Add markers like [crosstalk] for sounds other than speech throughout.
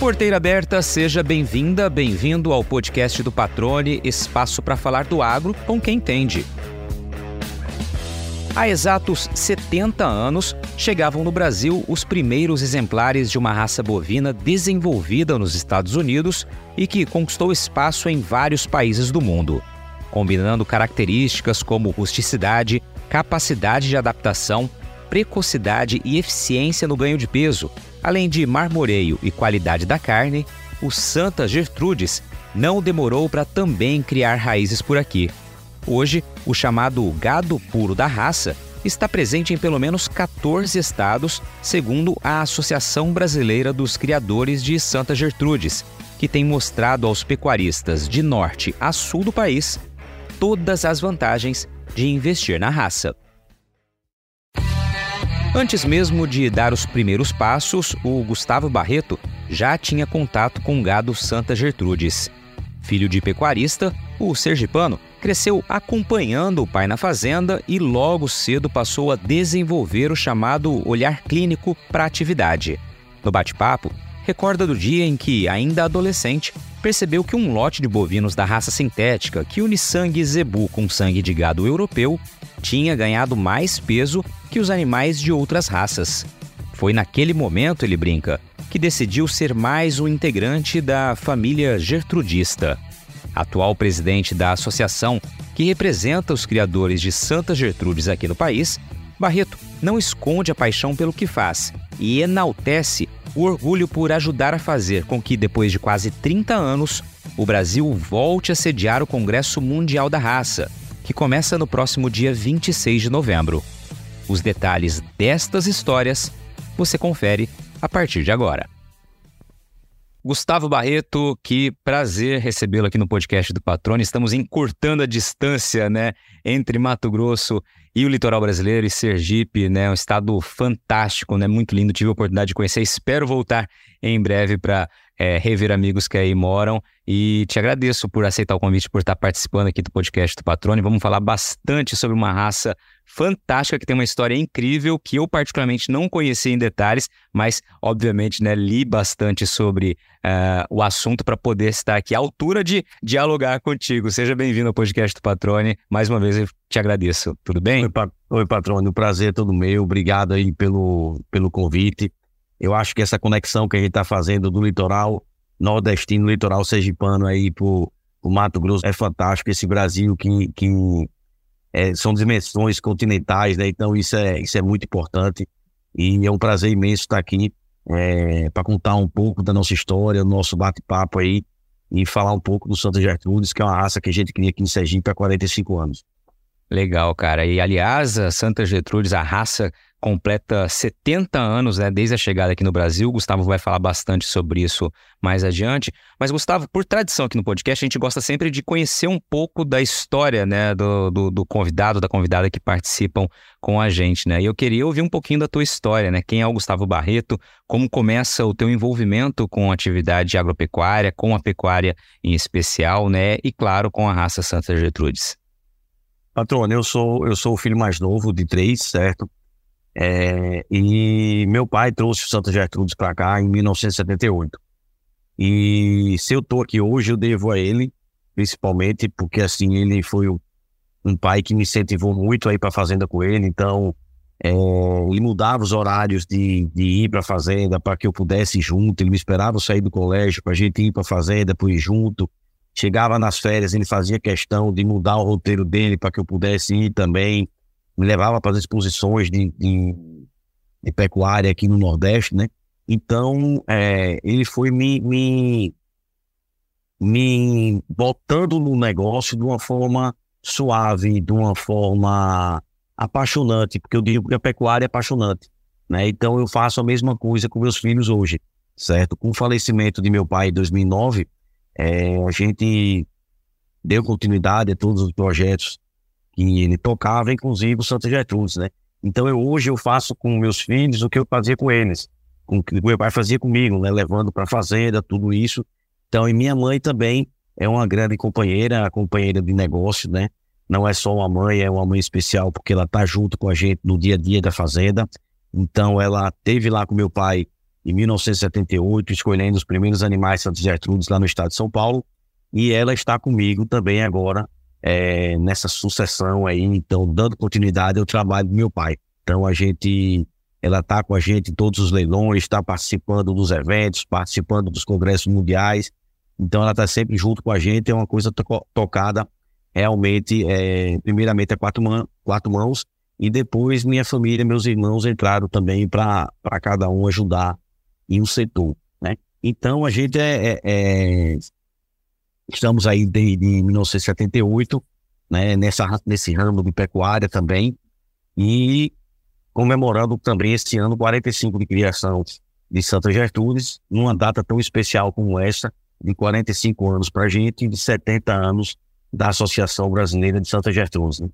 porteira aberta, seja bem-vinda, bem-vindo ao podcast do Patrone, espaço para falar do agro com quem entende. Há exatos 70 anos, chegavam no Brasil os primeiros exemplares de uma raça bovina desenvolvida nos Estados Unidos e que conquistou espaço em vários países do mundo, combinando características como rusticidade, capacidade de adaptação, precocidade e eficiência no ganho de peso, além de marmoreio e qualidade da carne, o Santa Gertrudes não demorou para também criar raízes por aqui. Hoje, o chamado gado puro da raça está presente em pelo menos 14 estados, segundo a Associação Brasileira dos Criadores de Santa Gertrudes, que tem mostrado aos pecuaristas de norte a sul do país todas as vantagens de investir na raça. Antes mesmo de dar os primeiros passos, o Gustavo Barreto já tinha contato com o gado Santa Gertrudes. Filho de pecuarista, o sergipano cresceu acompanhando o pai na fazenda e logo cedo passou a desenvolver o chamado olhar clínico para a atividade. No bate-papo, recorda do dia em que, ainda adolescente, percebeu que um lote de bovinos da raça sintética que une sangue zebu com sangue de gado europeu tinha ganhado mais peso que os animais de outras raças. Foi naquele momento, ele brinca, que decidiu ser mais um integrante da família gertrudista. Atual presidente da associação que representa os criadores de Santa Gertrudes aqui no país, Barreto não esconde a paixão pelo que faz e enaltece o orgulho por ajudar a fazer com que, depois de quase 30 anos, o Brasil volte a sediar o Congresso Mundial da Raça, que começa no próximo dia 26 de novembro. Os detalhes destas histórias você confere a partir de agora. Gustavo Barreto, que prazer recebê-lo aqui no podcast do Patrone. Estamos encurtando a distância, né, entre Mato Grosso e o litoral brasileiro e Sergipe, né, um estado fantástico, né, muito lindo. Tive a oportunidade de conhecer, espero voltar em breve para é, rever amigos que aí moram. E te agradeço por aceitar o convite, por estar participando aqui do podcast do Patrone. Vamos falar bastante sobre uma raça fantástica que tem uma história incrível que eu particularmente não conheci em detalhes, mas obviamente né, li bastante sobre uh, o assunto para poder estar aqui à altura de dialogar contigo. Seja bem-vindo ao podcast do Patrone. Mais uma vez eu te agradeço. Tudo bem? Oi, pa Oi Patrone. O prazer é todo meu. Obrigado aí pelo, pelo convite. Eu acho que essa conexão que a gente está fazendo do litoral nordestino, litoral sergipano aí pro, pro Mato Grosso é fantástico. Esse Brasil que, que é, são dimensões continentais, né? Então isso é, isso é muito importante e é um prazer imenso estar aqui é, para contar um pouco da nossa história, do nosso bate-papo aí e falar um pouco do Santa Gertrudes, que é uma raça que a gente cria aqui em Sergipe há 45 anos. Legal, cara. E aliás, a Santa Gertrudes, a raça completa 70 anos, né, desde a chegada aqui no Brasil. O Gustavo vai falar bastante sobre isso mais adiante. Mas, Gustavo, por tradição aqui no podcast, a gente gosta sempre de conhecer um pouco da história, né, do, do, do convidado, da convidada que participam com a gente, né? E eu queria ouvir um pouquinho da tua história, né? Quem é o Gustavo Barreto? Como começa o teu envolvimento com a atividade agropecuária, com a pecuária em especial, né? E, claro, com a raça Santa Gertrudes. Patrônio, eu sou, eu sou o filho mais novo de três, certo? É, e meu pai trouxe o Santa Gertrudes para cá em 1978. E se eu tô aqui hoje, eu devo a ele, principalmente porque assim ele foi um pai que me incentivou muito a ir para a fazenda com ele. Então é, ele mudava os horários de, de ir para a fazenda para que eu pudesse ir junto. Ele me esperava sair do colégio para a gente ir para a fazenda, para ir junto. Chegava nas férias, ele fazia questão de mudar o roteiro dele para que eu pudesse ir também me levava para as exposições de, de, de, pecuária aqui no Nordeste, né? Então, é, ele foi me, me, me botando no negócio de uma forma suave, de uma forma apaixonante, porque eu digo que a pecuária é apaixonante, né? Então, eu faço a mesma coisa com meus filhos hoje, certo? Com o falecimento de meu pai em 2009, é, a gente deu continuidade a todos os projetos que ele tocava, inclusive o Santa Gertrudes, né? Então eu, hoje eu faço com meus filhos o que eu fazia com eles, com o que meu pai fazia comigo, né? Levando para a fazenda, tudo isso. Então, e minha mãe também é uma grande companheira, companheira de negócio, né? Não é só uma mãe, é uma mãe especial porque ela tá junto com a gente no dia a dia da fazenda. Então ela teve lá com meu pai em 1978, escolhendo os primeiros animais Santa Gertrudes lá no estado de São Paulo, e ela está comigo também agora é, nessa sucessão aí, então dando continuidade ao trabalho do meu pai. Então a gente, ela está com a gente em todos os leilões, está participando dos eventos, participando dos congressos mundiais. Então ela está sempre junto com a gente, é uma coisa to tocada realmente, é, primeiramente a quatro, man quatro mãos, e depois minha família, meus irmãos entraram também para cada um ajudar em um setor. Né? Então a gente é, é, é Estamos aí desde 1978, né, nessa, nesse ramo de pecuária também, e comemorando também este ano 45 de criação de Santa Gertrudes, numa data tão especial como essa, de 45 anos para a gente e de 70 anos da Associação Brasileira de Santa Gertrudes. Né?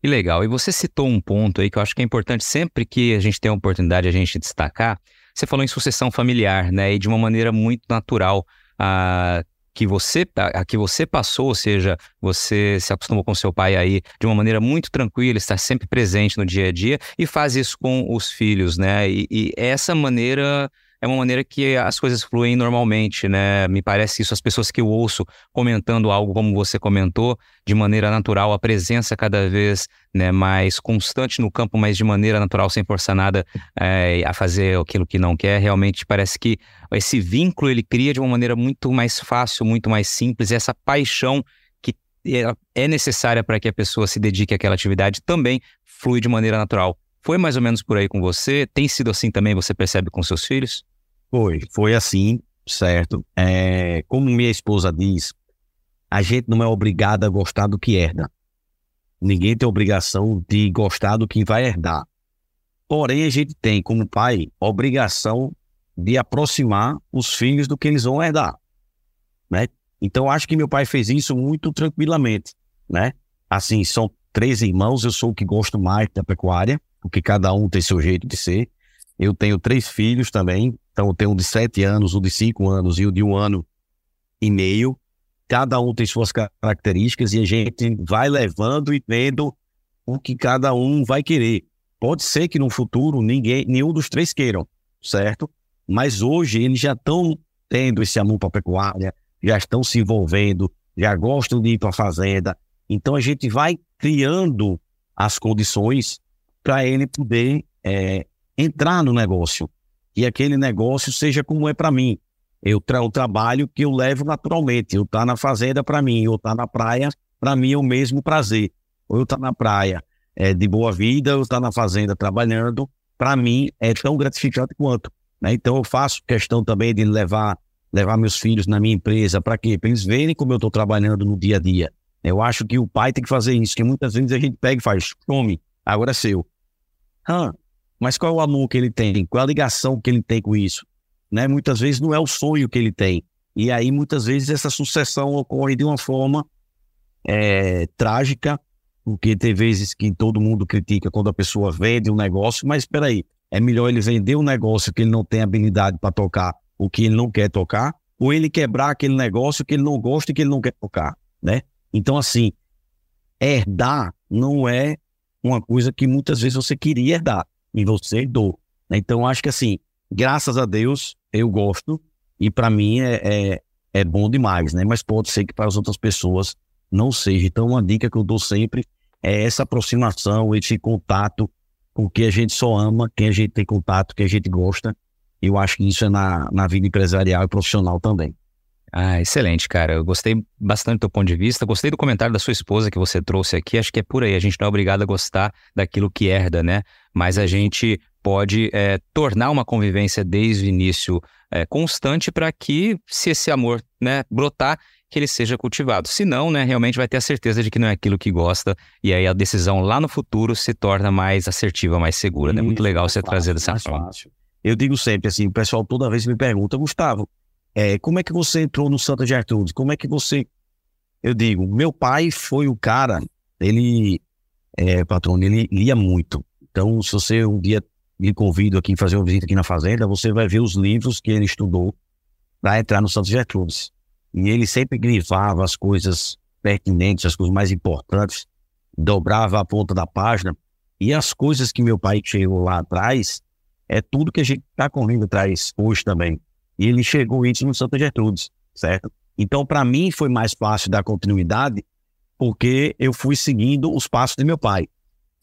Que legal. E você citou um ponto aí que eu acho que é importante sempre que a gente tem a oportunidade de a gente destacar. Você falou em sucessão familiar, né? E de uma maneira muito natural. Ah, que você, a, que você passou, ou seja, você se acostumou com seu pai aí de uma maneira muito tranquila, está sempre presente no dia a dia e faz isso com os filhos, né? E, e essa maneira é uma maneira que as coisas fluem normalmente, né? Me parece isso, as pessoas que eu ouço comentando algo como você comentou, de maneira natural, a presença cada vez né, mais constante no campo, mas de maneira natural, sem forçar nada é, a fazer aquilo que não quer, realmente parece que esse vínculo ele cria de uma maneira muito mais fácil, muito mais simples, essa paixão que é, é necessária para que a pessoa se dedique àquela atividade também flui de maneira natural. Foi mais ou menos por aí com você? Tem sido assim também, você percebe com seus filhos? Foi, foi assim, certo. É, como minha esposa diz, a gente não é obrigado a gostar do que herda. Ninguém tem obrigação de gostar do que vai herdar. Porém, a gente tem, como pai, obrigação de aproximar os filhos do que eles vão herdar. Né? Então, acho que meu pai fez isso muito tranquilamente. Né? Assim, são três irmãos, eu sou o que gosto mais da pecuária, porque cada um tem seu jeito de ser. Eu tenho três filhos também, então, eu tenho um de sete anos, um de cinco anos e um de um ano e meio. Cada um tem suas características e a gente vai levando e vendo o que cada um vai querer. Pode ser que no futuro ninguém, nenhum dos três queiram, certo? Mas hoje eles já estão tendo esse amor para a pecuária, já estão se envolvendo, já gostam de ir para a fazenda. Então a gente vai criando as condições para ele poder é, entrar no negócio que aquele negócio seja como é para mim. Eu tra o trabalho que eu levo naturalmente. Eu estar tá na fazenda para mim, eu estar tá na praia, para mim é o mesmo prazer. Ou eu estar tá na praia é, de boa vida, eu estar tá na fazenda trabalhando, para mim é tão gratificante quanto. Né? Então eu faço questão também de levar levar meus filhos na minha empresa, para quê? Para eles verem como eu estou trabalhando no dia a dia. Eu acho que o pai tem que fazer isso, que muitas vezes a gente pega e faz, come, agora é seu. Ah, mas qual é o amor que ele tem? Qual é a ligação que ele tem com isso? Né? Muitas vezes não é o sonho que ele tem. E aí, muitas vezes, essa sucessão ocorre de uma forma é, trágica, porque tem vezes que todo mundo critica quando a pessoa vende um negócio, mas espera aí, é melhor ele vender um negócio que ele não tem habilidade para tocar o que ele não quer tocar, ou ele quebrar aquele negócio que ele não gosta e que ele não quer tocar, né? Então, assim, herdar não é uma coisa que muitas vezes você queria herdar e você dou. Né? Então, acho que assim, graças a Deus, eu gosto e para mim é, é, é, bom demais, né? Mas pode ser que para as outras pessoas não seja. Então, uma dica que eu dou sempre é essa aproximação, esse contato com que a gente só ama, quem a gente tem contato, que a gente gosta. Eu acho que isso é na, na vida empresarial e profissional também. Ah, excelente, cara. Eu gostei bastante do teu ponto de vista. Gostei do comentário da sua esposa que você trouxe aqui. Acho que é por aí. A gente não é obrigado a gostar daquilo que herda, né? Mas a gente pode é, tornar uma convivência desde o início é, constante para que, se esse amor né, brotar, que ele seja cultivado. Se não, né, realmente vai ter a certeza de que não é aquilo que gosta, e aí a decisão lá no futuro se torna mais assertiva, mais segura. Né? Muito legal você fácil, trazer dessa forma. Fácil. Eu digo sempre assim, o pessoal toda vez me pergunta, Gustavo, é, como é que você entrou no Santa Gertrudes? Como é que você. Eu digo, meu pai foi o cara, ele, é, patrão, ele lia muito. Então, se você um dia me convido aqui fazer uma visita aqui na fazenda, você vai ver os livros que ele estudou para entrar no Santa Gertrudes. E ele sempre grifava as coisas pertinentes, as coisas mais importantes, dobrava a ponta da página. E as coisas que meu pai chegou lá atrás, é tudo que a gente está correndo atrás hoje também. E ele chegou isso no Santa Gertrudes, certo? Então, para mim, foi mais fácil dar continuidade, porque eu fui seguindo os passos de meu pai.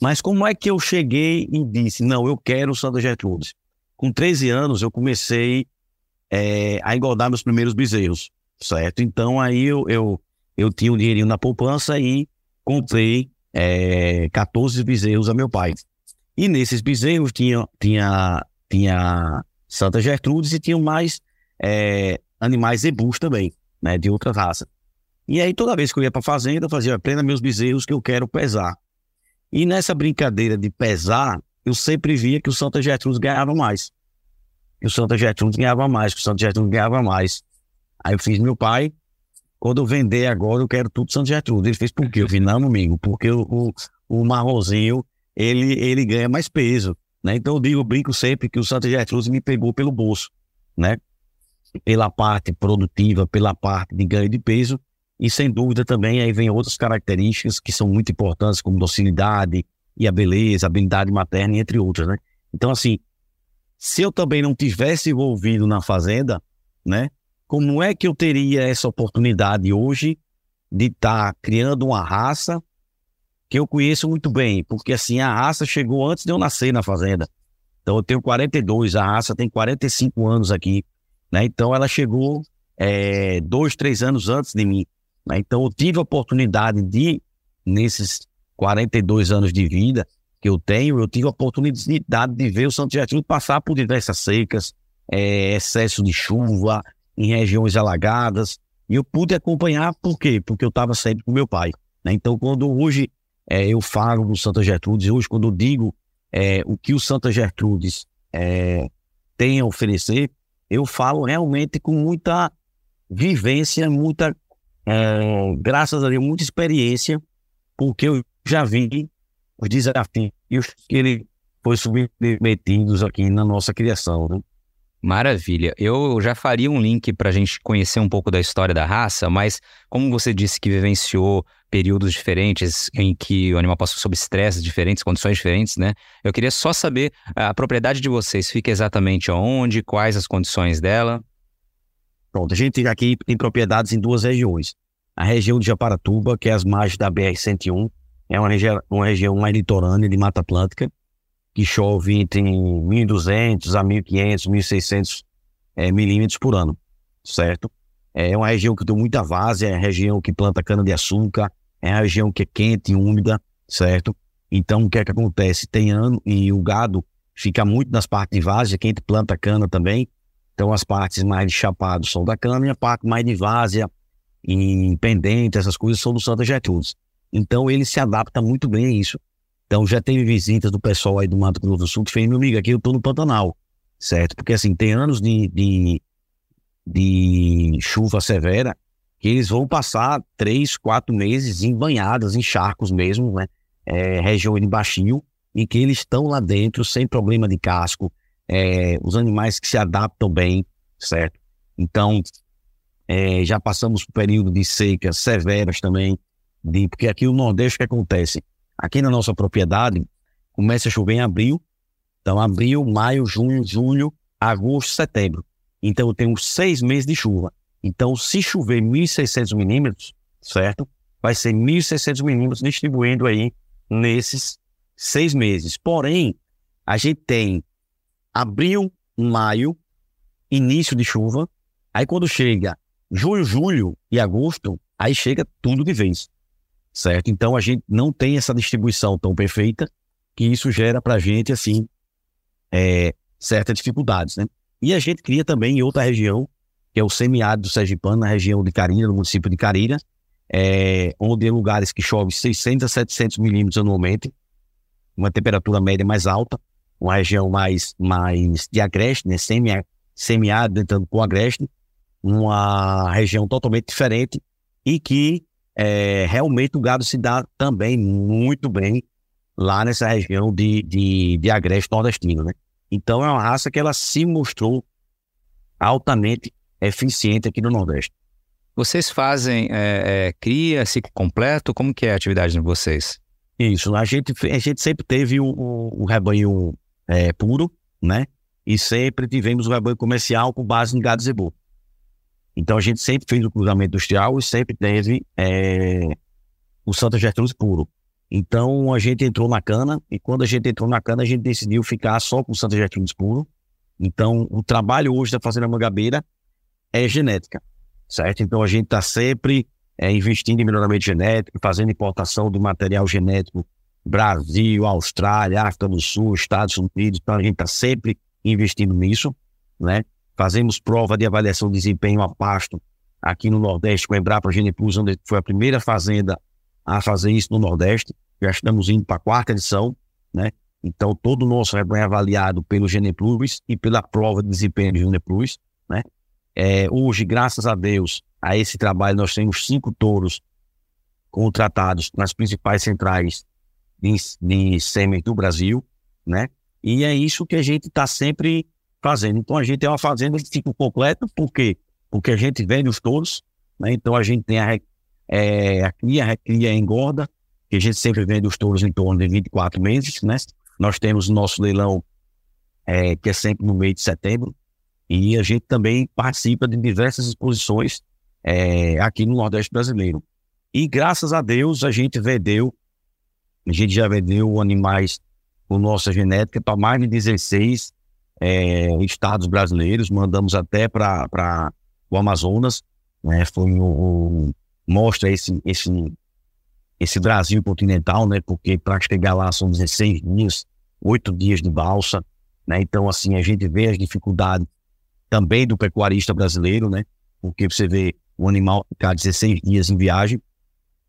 Mas como é que eu cheguei e disse, não, eu quero o Santa Gertrudes? Com 13 anos, eu comecei é, a engordar meus primeiros bezerros, certo? Então, aí eu, eu, eu tinha um dinheirinho na poupança e comprei é, 14 bezerros a meu pai. E nesses bezerros tinha, tinha, tinha Santa Gertrudes e tinham mais é, animais zebus também, né, de outra raça. E aí, toda vez que eu ia para a fazenda, eu fazia, prenda meus bezerros que eu quero pesar. E nessa brincadeira de pesar, eu sempre via que o Santa Gertrudes ganhava mais. Que o Santa Gertrudes ganhava mais, que o Santa Gertrudes ganhava mais. Aí eu fiz meu pai, quando eu vender agora, eu quero tudo Santa Gertrudes. Ele fez por quê? Eu fiz, não, amigo, porque o, o, o ele, ele ganha mais peso, né? Então eu digo, eu brinco sempre que o Santa Gertrudes me pegou pelo bolso, né? Pela parte produtiva, pela parte de ganho de peso, e sem dúvida também aí vem outras características que são muito importantes, como docilidade e a beleza, a habilidade materna, entre outras, né? Então, assim, se eu também não tivesse envolvido na fazenda, né? Como é que eu teria essa oportunidade hoje de estar tá criando uma raça que eu conheço muito bem, porque assim, a raça chegou antes de eu nascer na fazenda. Então eu tenho 42, a raça tem 45 anos aqui, né? Então ela chegou é, dois, três anos antes de mim. Né? Então eu tive a oportunidade de, nesses 42 anos de vida que eu tenho, eu tive a oportunidade de ver o Santo Getúlio passar por diversas secas, é, excesso de chuva, em regiões alagadas, e eu pude acompanhar, por quê? Porque eu estava sempre com meu pai. Né? Então, quando hoje é, eu falo do Santa Gertrudes, hoje quando eu digo é, o que o Santa Gertrudes é, tem a oferecer, eu falo realmente com muita vivência, muita, é, graças a Deus, muita experiência, porque eu já vi os desafios que ele foi submetidos aqui na nossa criação. Né? Maravilha. Eu já faria um link para a gente conhecer um pouco da história da raça, mas como você disse que vivenciou períodos diferentes em que o animal passou sob estresse diferentes, condições diferentes, né? Eu queria só saber a propriedade de vocês fica exatamente onde, quais as condições dela. Pronto, a gente aqui tem propriedades em duas regiões. A região de Japaratuba, que é as margens da BR-101, é uma, região, uma região mais litorânea de Mata Atlântica, que chove entre 1.200 a 1.500, 1.600 é, milímetros por ano, certo? É uma região que tem muita várzea, é uma região que planta cana-de-açúcar, é uma região que é quente e úmida, certo? Então, o que é que acontece? Tem ano e o gado fica muito nas partes de várzea, quem planta cana também. Então, as partes mais de chapado são da cana e a parte mais de várzea, em pendente, essas coisas são do Santa Getúlio. Então, ele se adapta muito bem a isso. Então já teve visitas do pessoal aí do Mato Grosso do Sul que fez, meu amigo, aqui eu tô no Pantanal, certo? Porque assim, tem anos de, de, de chuva severa que eles vão passar três, quatro meses em banhadas, em charcos mesmo, né? É, região de baixio, em que eles estão lá dentro sem problema de casco, é, os animais que se adaptam bem, certo? Então, é, já passamos por período de secas severas também, de, porque aqui no Nordeste o que acontece? Aqui na nossa propriedade, começa a chover em abril. Então, abril, maio, junho, julho, agosto, setembro. Então, eu tenho seis meses de chuva. Então, se chover 1.600 milímetros, certo? Vai ser 1.600 milímetros distribuindo aí nesses seis meses. Porém, a gente tem abril, maio, início de chuva. Aí, quando chega junho, julho e agosto, aí chega tudo de vez certo? Então a gente não tem essa distribuição tão perfeita que isso gera para a gente, assim, é, certas dificuldades, né? E a gente cria também em outra região, que é o semiárido sergipano, na região de Carina, no município de Carina, é, onde tem lugares que chove 600 a 700 milímetros anualmente, uma temperatura média mais alta, uma região mais, mais de agreste, né? Semi, semiárido entrando com agreste, uma região totalmente diferente e que é, realmente o gado se dá também muito bem lá nessa região de, de, de agreste nordestino, né? Então é uma raça que ela se mostrou altamente eficiente aqui no Nordeste. Vocês fazem é, é, cria, ciclo completo? Como que é a atividade de vocês? Isso, a gente, a gente sempre teve um, um rebanho é, puro, né? e sempre tivemos um rebanho comercial com base em gado zebu. Então a gente sempre fez o cruzamento industrial e sempre teve é, o Santa Gertrudes puro. Então a gente entrou na cana e quando a gente entrou na cana a gente decidiu ficar só com o Santa Gertrudes puro. Então o trabalho hoje da Fazenda Mangabeira é genética, certo? Então a gente está sempre é, investindo em melhoramento genético, fazendo importação do material genético Brasil, Austrália, África do Sul, Estados Unidos. Então a gente está sempre investindo nisso, né? Fazemos prova de avaliação de desempenho a pasto aqui no Nordeste com a Embrapa Plus, onde foi a primeira fazenda a fazer isso no Nordeste. Já estamos indo para a quarta edição, né? Então, todo o nosso rebanho é avaliado pelo Plus e pela prova de desempenho do Plus, né? É, hoje, graças a Deus, a esse trabalho, nós temos cinco touros contratados nas principais centrais de, de sêmen do Brasil, né? E é isso que a gente está sempre fazendo. Então a gente é uma fazenda de ciclo completo, por quê? Porque a gente vende os touros, né? Então a gente tem a, é, a cria, a a engorda, que a gente sempre vende os touros em torno de 24 meses, né? Nós temos o nosso leilão, é, que é sempre no mês de setembro, e a gente também participa de diversas exposições é, aqui no Nordeste brasileiro. E graças a Deus a gente vendeu, a gente já vendeu animais com nossa genética para mais de 16 é, estados brasileiros, mandamos até para o Amazonas, né? Foi o, mostra esse, esse, esse Brasil continental, né? Porque para chegar lá são 16 dias, 8 dias de balsa, né? Então, assim, a gente vê as dificuldades também do pecuarista brasileiro, né? Porque você vê o animal ficar 16 dias em viagem.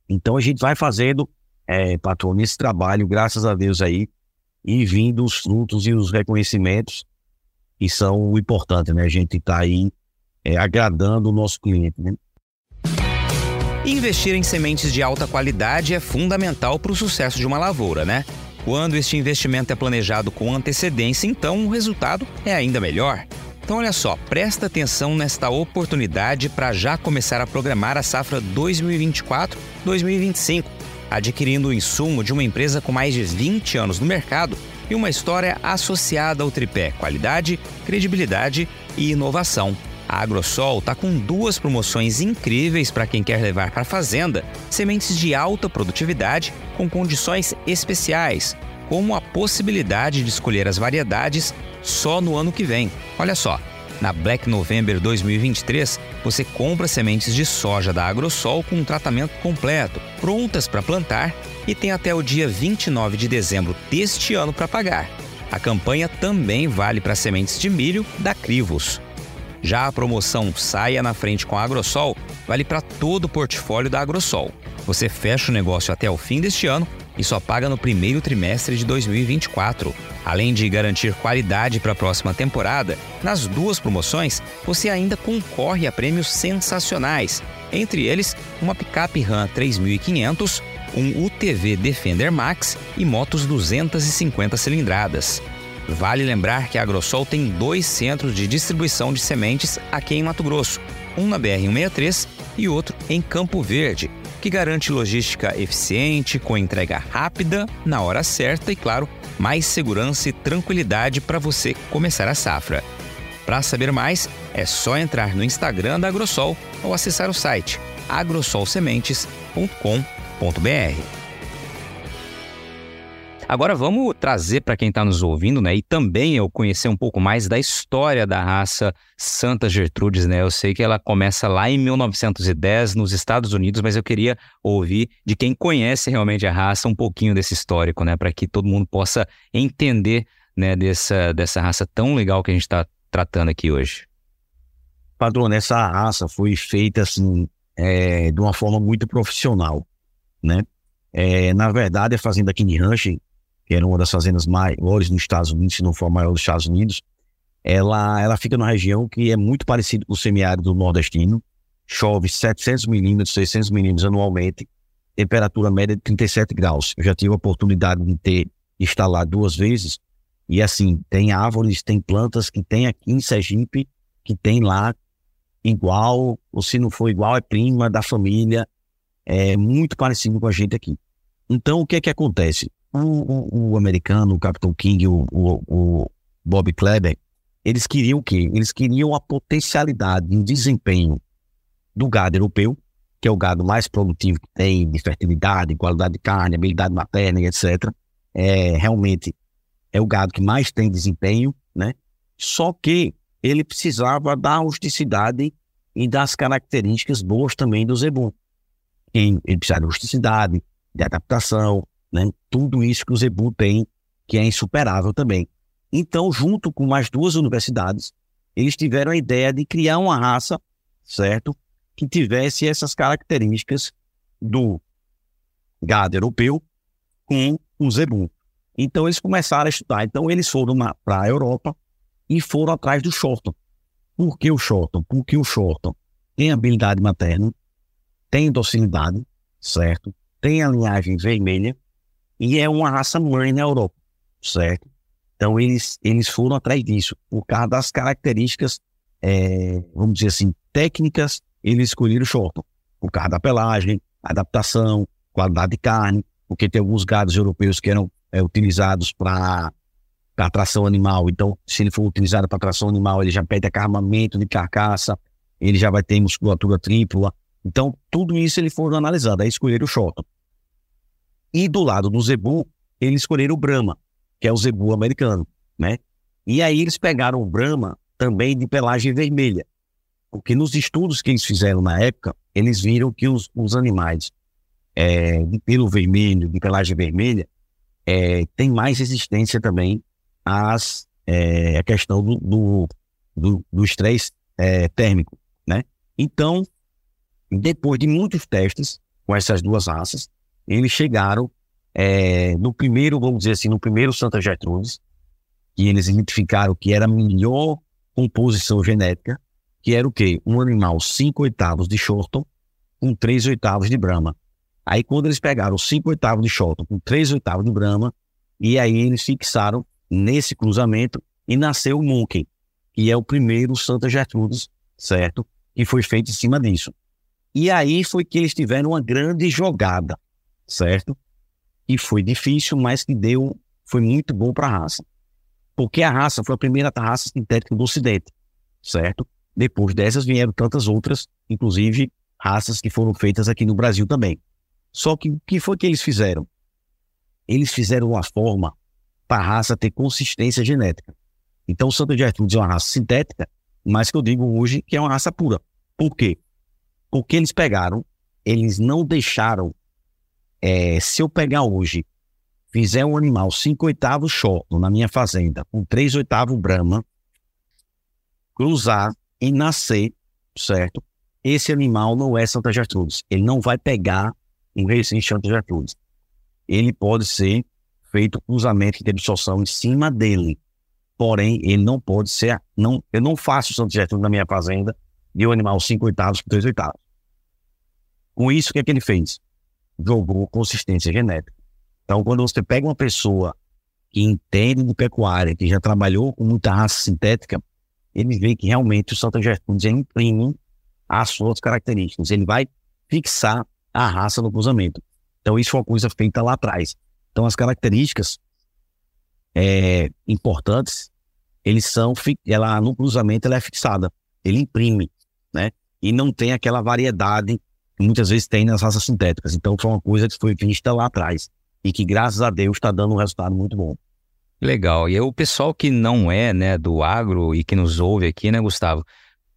Então, a gente vai fazendo, é, patrão, esse trabalho, graças a Deus aí, e vindo os frutos e os reconhecimentos que são o importante, né? A gente está aí é, agradando o nosso cliente, né? Investir em sementes de alta qualidade é fundamental para o sucesso de uma lavoura, né? Quando este investimento é planejado com antecedência, então o resultado é ainda melhor. Então, olha só, presta atenção nesta oportunidade para já começar a programar a safra 2024-2025 adquirindo o insumo de uma empresa com mais de 20 anos no mercado e uma história associada ao tripé qualidade, credibilidade e inovação. A Agrosol está com duas promoções incríveis para quem quer levar para a fazenda sementes de alta produtividade com condições especiais, como a possibilidade de escolher as variedades só no ano que vem. Olha só, na Black November 2023, você compra sementes de soja da Agrosol com um tratamento completo, prontas para plantar e tem até o dia 29 de dezembro deste ano para pagar. A campanha também vale para sementes de milho da Crivos. Já a promoção Saia na Frente com a Agrosol vale para todo o portfólio da Agrosol. Você fecha o negócio até o fim deste ano e só paga no primeiro trimestre de 2024. Além de garantir qualidade para a próxima temporada, nas duas promoções você ainda concorre a prêmios sensacionais, entre eles uma picape Ram 3500, um UTV Defender Max e motos 250 cilindradas. Vale lembrar que a Agrosol tem dois centros de distribuição de sementes aqui em Mato Grosso, um na BR-163 e outro em Campo Verde, que garante logística eficiente, com entrega rápida, na hora certa e, claro, mais segurança e tranquilidade para você começar a safra. Para saber mais, é só entrar no Instagram da Agrosol ou acessar o site agrosolsementes.com.br. Agora vamos trazer para quem está nos ouvindo, né? E também eu conhecer um pouco mais da história da raça Santa Gertrudes, né? Eu sei que ela começa lá em 1910 nos Estados Unidos, mas eu queria ouvir de quem conhece realmente a raça um pouquinho desse histórico, né? Para que todo mundo possa entender, né? Dessa dessa raça tão legal que a gente está tratando aqui hoje. Padrão, essa raça foi feita assim é, de uma forma muito profissional, né? É, na verdade, a fazenda aqui de Rancho que era uma das fazendas maiores nos Estados Unidos, se não for a maior dos Estados Unidos, ela, ela fica numa região que é muito parecida com o semiárido nordestino, chove 700 milímetros, 600 milímetros anualmente, temperatura média de 37 graus. Eu já tive a oportunidade de ter instalado duas vezes, e assim, tem árvores, tem plantas que tem aqui em Sergipe, que tem lá igual, ou se não for igual, é prima da família, é muito parecido com a gente aqui. Então, o que é que acontece? O, o, o americano, o Capitão King, o, o, Bob Kleber, eles queriam o quê? Eles queriam a potencialidade e o desempenho do gado europeu, que é o gado mais produtivo que tem, de fertilidade, qualidade de carne, habilidade materna, etc. É, realmente é o gado que mais tem desempenho, né? Só que ele precisava da rusticidade e das características boas também do zebu. Ele precisa de rusticidade, de adaptação, né? Tudo isso que o zebu tem, que é insuperável também. Então, junto com mais duas universidades, eles tiveram a ideia de criar uma raça, certo? Que tivesse essas características do gado europeu com o zebu. Então, eles começaram a estudar. Então, eles foram para a Europa e foram atrás do Shorton. Por que o Shorton? Porque o Shorton tem habilidade materna, tem docilidade, certo? Tem a linhagem vermelha e é uma raça mãe na Europa, certo? Então, eles, eles foram atrás disso, por causa das características, é, vamos dizer assim, técnicas, eles escolheram o Shorton, por causa da pelagem, adaptação, qualidade de carne, porque tem alguns gados europeus que eram é, utilizados para tração animal. Então, se ele for utilizado para tração animal, ele já pede acamamento de carcaça, ele já vai ter musculatura tripla. Então, tudo isso ele foi analisado. Aí escolheram o Shorton. E do lado do Zebu, eles escolheram o Brahma, que é o zebu americano, né? E aí eles pegaram o Brahma também de pelagem vermelha, porque nos estudos que eles fizeram na época, eles viram que os, os animais é, de pelo vermelho, de pelagem vermelha, é, tem mais resistência também às, é, à questão do, do, do, do estresse é, térmico, né? Então, depois de muitos testes com essas duas raças, eles chegaram é, no primeiro, vamos dizer assim, no primeiro Santa Gertrudes, que eles identificaram que era a melhor composição genética, que era o quê? Um animal 5 oitavos de Shorton com 3 oitavos de Brahma. Aí quando eles pegaram 5 oitavos de Shorton com 3 oitavos de Brahma, e aí eles fixaram nesse cruzamento e nasceu o Monkey, que é o primeiro Santa Gertrudes, certo? Que foi feito em cima disso. E aí foi que eles tiveram uma grande jogada, certo? e foi difícil, mas que deu, foi muito bom para a raça. Porque a raça foi a primeira raça sintética do Ocidente, certo? Depois dessas vieram tantas outras, inclusive raças que foram feitas aqui no Brasil também. Só que o que foi que eles fizeram? Eles fizeram uma forma para a raça ter consistência genética. Então, o Santa Gertrudes é uma raça sintética, mas que eu digo hoje que é uma raça pura. Por quê? Porque eles pegaram, eles não deixaram é, se eu pegar hoje, fizer um animal 5 oitavos short na minha fazenda, com 3 oitavos Brahma, cruzar e nascer, certo? Esse animal não é Santa Gertrudes. Ele não vai pegar um recém Santa Gertrudes. Ele pode ser feito cruzamento de absorção em cima dele. Porém, ele não pode ser. Não, eu não faço Santa Gertrudes na minha fazenda de um animal 5 oitavos com 3 oitavos. Com isso, o que, é que ele fez? Jogou consistência genética. Então, quando você pega uma pessoa que entende de pecuária, que já trabalhou com muita raça sintética, ele vê que realmente o Santa Gertrudes imprime as suas características. Ele vai fixar a raça no cruzamento. Então, isso foi uma coisa feita lá atrás. Então, as características é, importantes, eles são, ela no cruzamento ela é fixada, ele imprime, né? E não tem aquela variedade muitas vezes tem nas raças sintéticas. Então foi uma coisa que foi vista lá atrás e que graças a Deus está dando um resultado muito bom. Legal. E o pessoal que não é, né, do agro e que nos ouve aqui, né, Gustavo,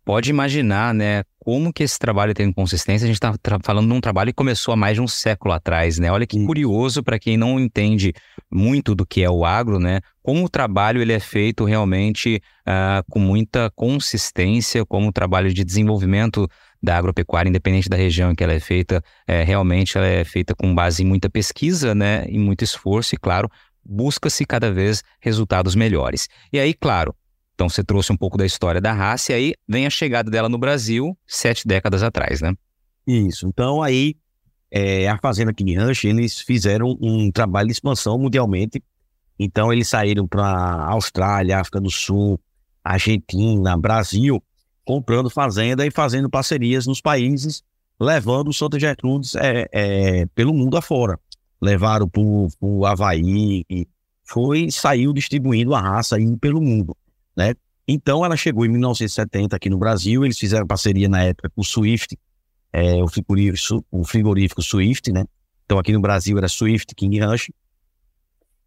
pode imaginar, né, como que esse trabalho tem consistência. A gente está falando de um trabalho que começou há mais de um século atrás, né? Olha que Sim. curioso para quem não entende muito do que é o agro, né? Como o trabalho ele é feito realmente uh, com muita consistência, como o trabalho de desenvolvimento da agropecuária, independente da região em que ela é feita, é, realmente ela é feita com base em muita pesquisa, né, e muito esforço, e claro, busca-se cada vez resultados melhores. E aí, claro, então você trouxe um pouco da história da raça, e aí vem a chegada dela no Brasil sete décadas atrás, né? Isso. Então aí é, a fazenda aqui de Rancho, eles fizeram um trabalho de expansão mundialmente. Então eles saíram para Austrália, África do Sul, Argentina, Brasil, comprando fazenda e fazendo parcerias nos países, levando o Santa Gertrudes é, é, pelo mundo afora. Levaram para o Havaí, foi saiu distribuindo a raça aí pelo mundo, né? Então ela chegou em 1970 aqui no Brasil, eles fizeram parceria na época com o Swift, é, o, frigorífico, o frigorífico Swift, né? Então aqui no Brasil era Swift King Ranch.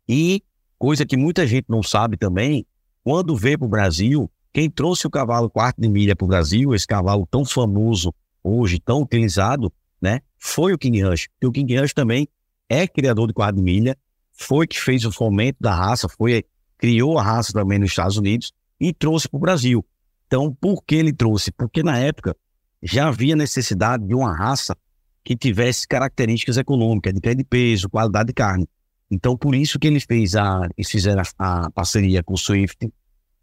E coisa que muita gente não sabe também, quando veio para o Brasil, quem trouxe o cavalo quarto de milha para o Brasil, esse cavalo tão famoso hoje, tão utilizado, né? Foi o King Ranch. Porque o King Ranch também é criador de quarto de milha, foi que fez o fomento da raça, foi criou a raça também nos Estados Unidos e trouxe para o Brasil. Então, por que ele trouxe? Porque na época já havia necessidade de uma raça que tivesse características econômicas, de de peso, qualidade de carne. Então, por isso que ele fez a, eles fizeram a, a parceria com o Swift,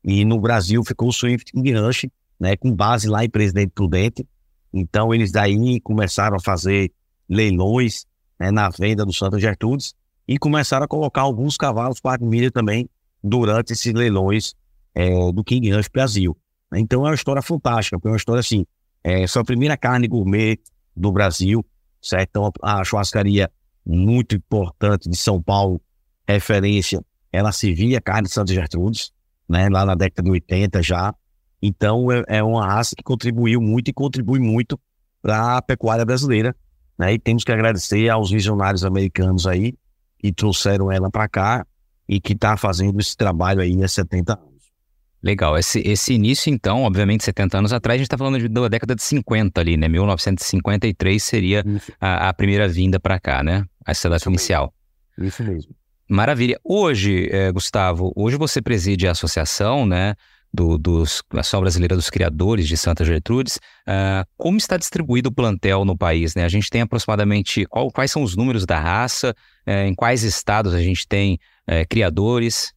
e no Brasil ficou o Swift King Ranch, né, com base lá em Presidente Prudente. Então, eles daí começaram a fazer leilões né, na venda do Santa Gertrudes e começaram a colocar alguns cavalos quatro milha também durante esses leilões é, do King Ranch Brasil. Então é uma história fantástica, porque é uma história assim, é a primeira carne gourmet do Brasil, certo? Então a churrascaria muito importante de São Paulo, referência, ela servia carne de Santa Gertrudes, né, lá na década de 80 já. Então é, é uma raça que contribuiu muito e contribui muito para a pecuária brasileira, né? E temos que agradecer aos visionários americanos aí que trouxeram ela para cá e que está fazendo esse trabalho aí há 70 anos. Legal. Esse, esse início, então, obviamente, 70 anos atrás, a gente está falando de, da década de 50 ali, né? 1953 seria a, a, primeira vinda para cá, né? A cidade inicial. Isso mesmo. Maravilha. Hoje, eh, Gustavo, hoje você preside a associação, né? Do, dos, Associação Brasileira dos Criadores de Santa Gertrudes. Uh, como está distribuído o plantel no país? Né? A gente tem aproximadamente qual, quais são os números da raça, uh, em quais estados a gente tem uh, criadores?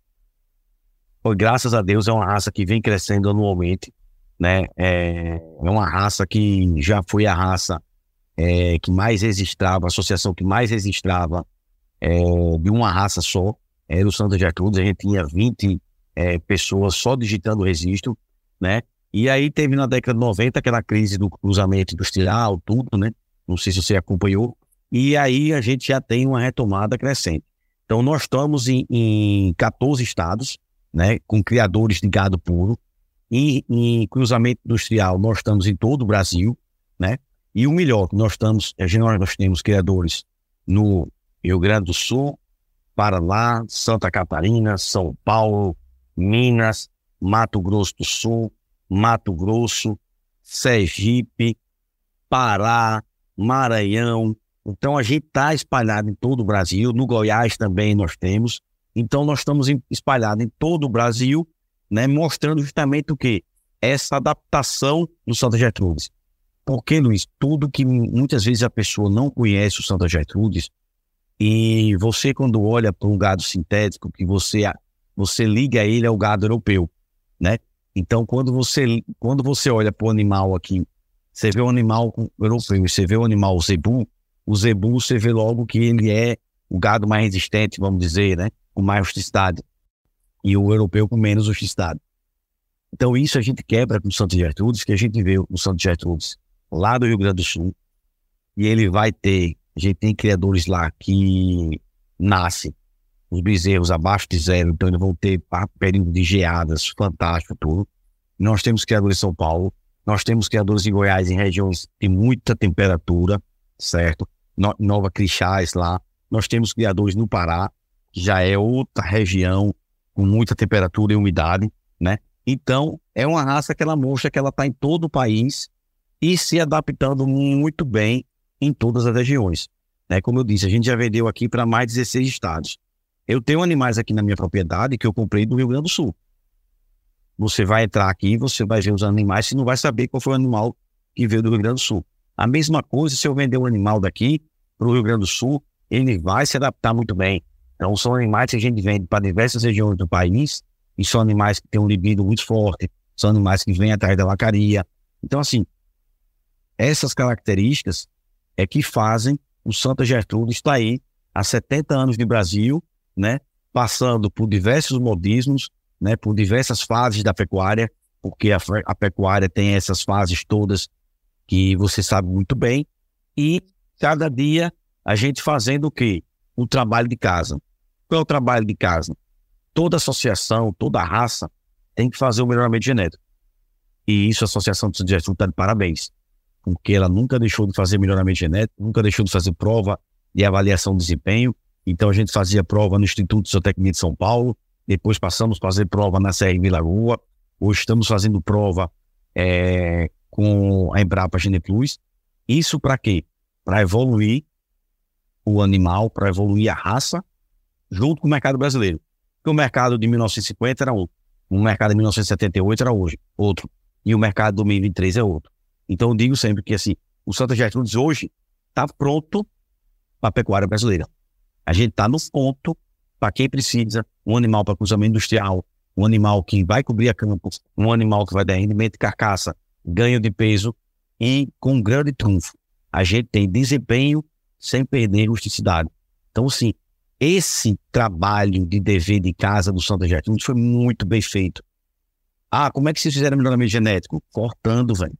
graças a Deus, é uma raça que vem crescendo anualmente, né? É, é uma raça que já foi a raça é, que mais registrava, a associação que mais registrava é, de uma raça só, era o Santa Gertrudes, a gente tinha 20 é, pessoas só digitando o registro, né? E aí teve na década de 90 aquela crise do cruzamento industrial, tudo, né? Não sei se você acompanhou. E aí a gente já tem uma retomada crescente. Então nós estamos em, em 14 estados, né, com criadores de gado puro. E em cruzamento industrial, nós estamos em todo o Brasil, né? E o melhor, nós estamos, nós temos criadores no Rio Grande do Sul, Paraná, Santa Catarina, São Paulo, Minas, Mato Grosso do Sul, Mato Grosso, Sergipe, Pará, Maranhão. Então a gente está espalhado em todo o Brasil. No Goiás também nós temos. Então, nós estamos espalhados em todo o Brasil, né, mostrando justamente o que? Essa adaptação do Santa Gertrudes. Porque, Luiz, tudo que muitas vezes a pessoa não conhece o Santa Gertrudes, e você, quando olha para um gado sintético, que você, você liga ele ao gado europeu, né? Então, quando você, quando você olha para o animal aqui, você vê o animal europeu, você vê o animal zebu, o zebu você vê logo que ele é o gado mais resistente, vamos dizer, né? com mais rusticidade e o europeu com menos rusticidade. Então isso a gente quebra com o Santo Gertrudes, que a gente vê o Santo Gertrudes lá do Rio Grande do Sul, e ele vai ter, a gente tem criadores lá que nascem os bezerros abaixo de zero, então eles vão ter período de geadas, fantástico tudo. Nós temos criadores em São Paulo, nós temos criadores em Goiás em regiões de muita temperatura, certo? Nova Crixás lá, nós temos criadores no Pará, já é outra região com muita temperatura e umidade, né? Então, é uma raça que ela mostra que ela está em todo o país e se adaptando muito bem em todas as regiões. Né? Como eu disse, a gente já vendeu aqui para mais de 16 estados. Eu tenho animais aqui na minha propriedade que eu comprei do Rio Grande do Sul. Você vai entrar aqui, você vai ver os animais, você não vai saber qual foi o animal que veio do Rio Grande do Sul. A mesma coisa se eu vender um animal daqui para o Rio Grande do Sul, ele vai se adaptar muito bem. Então, são animais que a gente vende para diversas regiões do país e são animais que têm um libido muito forte, são animais que vêm atrás da lacaria. Então, assim, essas características é que fazem o Santa Gertrude estar aí há 70 anos de Brasil, né, passando por diversos modismos, né, por diversas fases da pecuária, porque a, a pecuária tem essas fases todas que você sabe muito bem, e cada dia a gente fazendo o quê? Um trabalho de casa. Qual é o trabalho de casa? Toda associação, toda raça, tem que fazer o melhoramento genético. E isso a Associação de Sugestão está de parabéns, porque ela nunca deixou de fazer melhoramento genético, nunca deixou de fazer prova de avaliação de desempenho. Então a gente fazia prova no Instituto de Zootecnia de São Paulo, depois passamos a fazer prova na CR Vila Rua, hoje estamos fazendo prova é, com a Embrapa Geneplus. Isso para quê? Para evoluir o animal, para evoluir a raça, junto com o mercado brasileiro. Porque o mercado de 1950 era um, o mercado de 1978 era hoje outro, e o mercado de 2023 é outro. Então eu digo sempre que assim, o Santa Gertrudes hoje está pronto para a pecuária brasileira. A gente está no ponto para quem precisa, um animal para cruzamento industrial, um animal que vai cobrir a campo, um animal que vai dar rendimento de carcaça, ganho de peso e com um grande trunfo. A gente tem desempenho sem perder rusticidade. Então, assim, esse trabalho de dever de casa do Santa Gertrudes foi muito bem feito. Ah, como é que vocês fizeram melhoramento genético? Cortando, velho.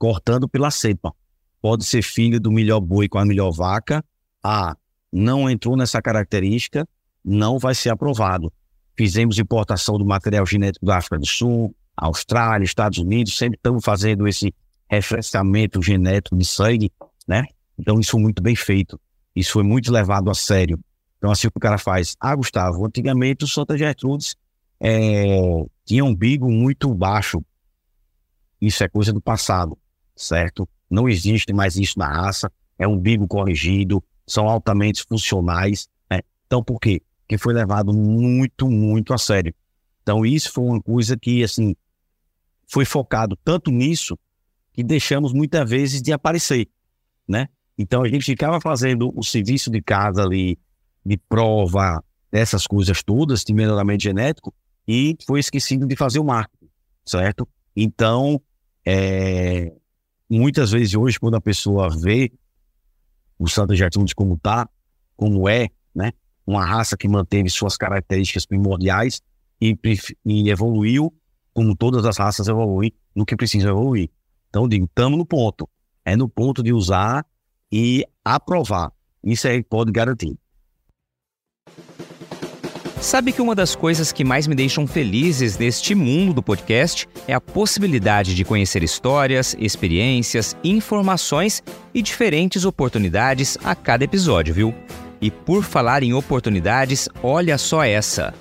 Cortando pela cepa. Pode ser filho do melhor boi com a melhor vaca. Ah, não entrou nessa característica, não vai ser aprovado. Fizemos importação do material genético da África do Sul, Austrália, Estados Unidos, sempre estamos fazendo esse refrescamento genético de sangue, né? Então isso foi muito bem feito. Isso foi muito levado a sério. Então, assim, o cara faz. Ah, Gustavo, antigamente o Santa Gertrudes é, tinha um umbigo muito baixo. Isso é coisa do passado, certo? Não existe mais isso na raça. É um umbigo corrigido, são altamente funcionais. Né? Então, por quê? Porque foi levado muito, muito a sério. Então, isso foi uma coisa que, assim, foi focado tanto nisso que deixamos muitas vezes de aparecer, né? Então, a gente ficava fazendo o serviço de casa ali, de prova, dessas coisas todas, de melhoramento genético, e foi esquecido de fazer o marketing, certo? Então, é, muitas vezes hoje, quando a pessoa vê o Santa Gertrudes como tá, como é, né? Uma raça que manteve suas características primordiais e, e evoluiu, como todas as raças evoluem, no que precisa evoluir. Então, digo, estamos no ponto. É no ponto de usar e aprovar. Isso aí pode garantir. Sabe que uma das coisas que mais me deixam felizes neste mundo do podcast é a possibilidade de conhecer histórias, experiências, informações e diferentes oportunidades a cada episódio, viu? E por falar em oportunidades, olha só essa.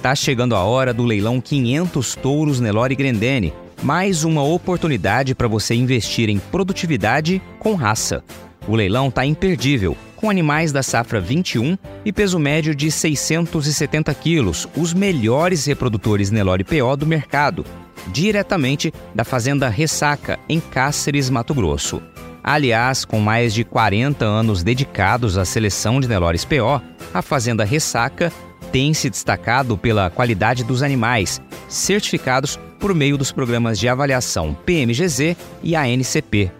Tá chegando a hora do leilão 500 touros Nelore Grendene, mais uma oportunidade para você investir em produtividade com raça. O leilão tá imperdível com animais da safra 21 e peso médio de 670 quilos, os melhores reprodutores Nelore PO do mercado, diretamente da Fazenda Ressaca, em Cáceres, Mato Grosso. Aliás, com mais de 40 anos dedicados à seleção de Nelores PO, a Fazenda Ressaca tem se destacado pela qualidade dos animais, certificados por meio dos programas de avaliação PMGZ e ANCP,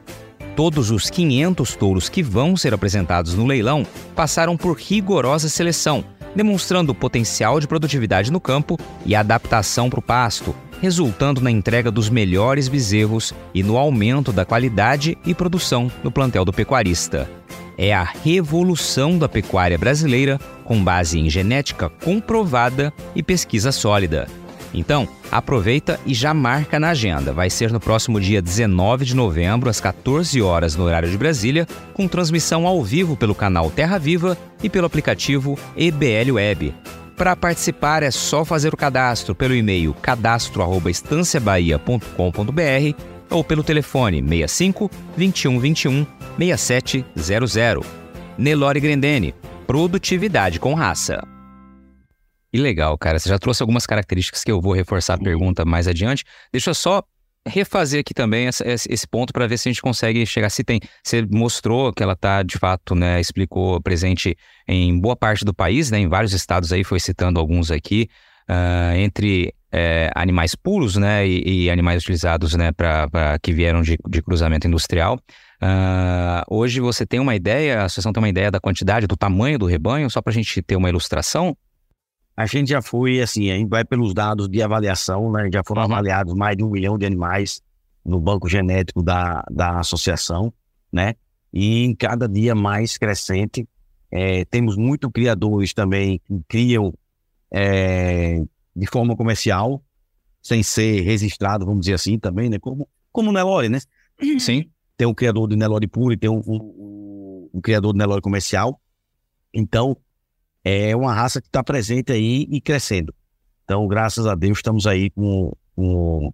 Todos os 500 touros que vão ser apresentados no leilão passaram por rigorosa seleção, demonstrando potencial de produtividade no campo e adaptação para o pasto, resultando na entrega dos melhores bezerros e no aumento da qualidade e produção no plantel do pecuarista. É a revolução da pecuária brasileira com base em genética comprovada e pesquisa sólida. Então, aproveita e já marca na agenda. Vai ser no próximo dia 19 de novembro, às 14 horas, no horário de Brasília, com transmissão ao vivo pelo canal Terra Viva e pelo aplicativo EBL Web. Para participar é só fazer o cadastro pelo e-mail cadastro@estanciabahia.com.br ou pelo telefone 65 21 21 6700. Nelore Grendene, produtividade com raça. E legal, cara. Você já trouxe algumas características que eu vou reforçar a pergunta mais adiante. Deixa eu só refazer aqui também essa, esse ponto para ver se a gente consegue chegar. Se tem, você mostrou que ela está de fato, né, explicou presente em boa parte do país, né, em vários estados aí, foi citando alguns aqui, uh, entre é, animais puros, né, e, e, animais utilizados, né, para que vieram de, de cruzamento industrial. Uh, hoje você tem uma ideia, a associação tem uma ideia da quantidade, do tamanho do rebanho, só para a gente ter uma ilustração? A gente já foi, assim, a gente vai pelos dados de avaliação, né? Já foram avaliados mais de um milhão de animais no banco genético da, da associação, né? E em cada dia mais crescente. É, temos muitos criadores também que criam é, de forma comercial, sem ser registrado, vamos dizer assim, também, né? Como, como Nelore, né? Sim. Tem um criador de Nelore puro e tem um, um, um criador de Nelore comercial. Então, é uma raça que está presente aí e crescendo. Então, graças a Deus, estamos aí com, com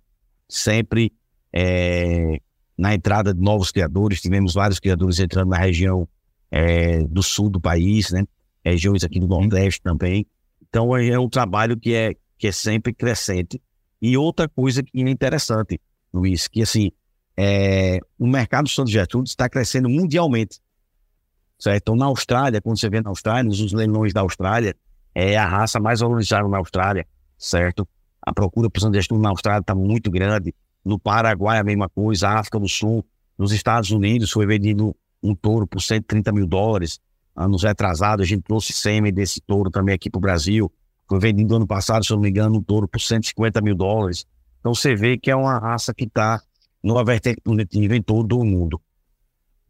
sempre é, na entrada de novos criadores. Tivemos vários criadores entrando na região é, do sul do país, né? Regiões aqui do Nordeste também. Então, é, é um trabalho que é, que é sempre crescente. E outra coisa que é interessante, Luiz, que assim, é, o mercado de Santo Getúlio está crescendo mundialmente certo? Então, na Austrália, quando você vê na Austrália, os leilões da Austrália, é a raça mais valorizada na Austrália, certo? A procura por Santo na Austrália está muito grande. No Paraguai, a mesma coisa. África do Sul, nos Estados Unidos, foi vendido um touro por 130 mil dólares. Anos retrasados, a gente trouxe sêmen desse touro também aqui para o Brasil. Foi vendido ano passado, se eu não me engano, um touro por 150 mil dólares. Então você vê que é uma raça que está numa vertente em todo o mundo.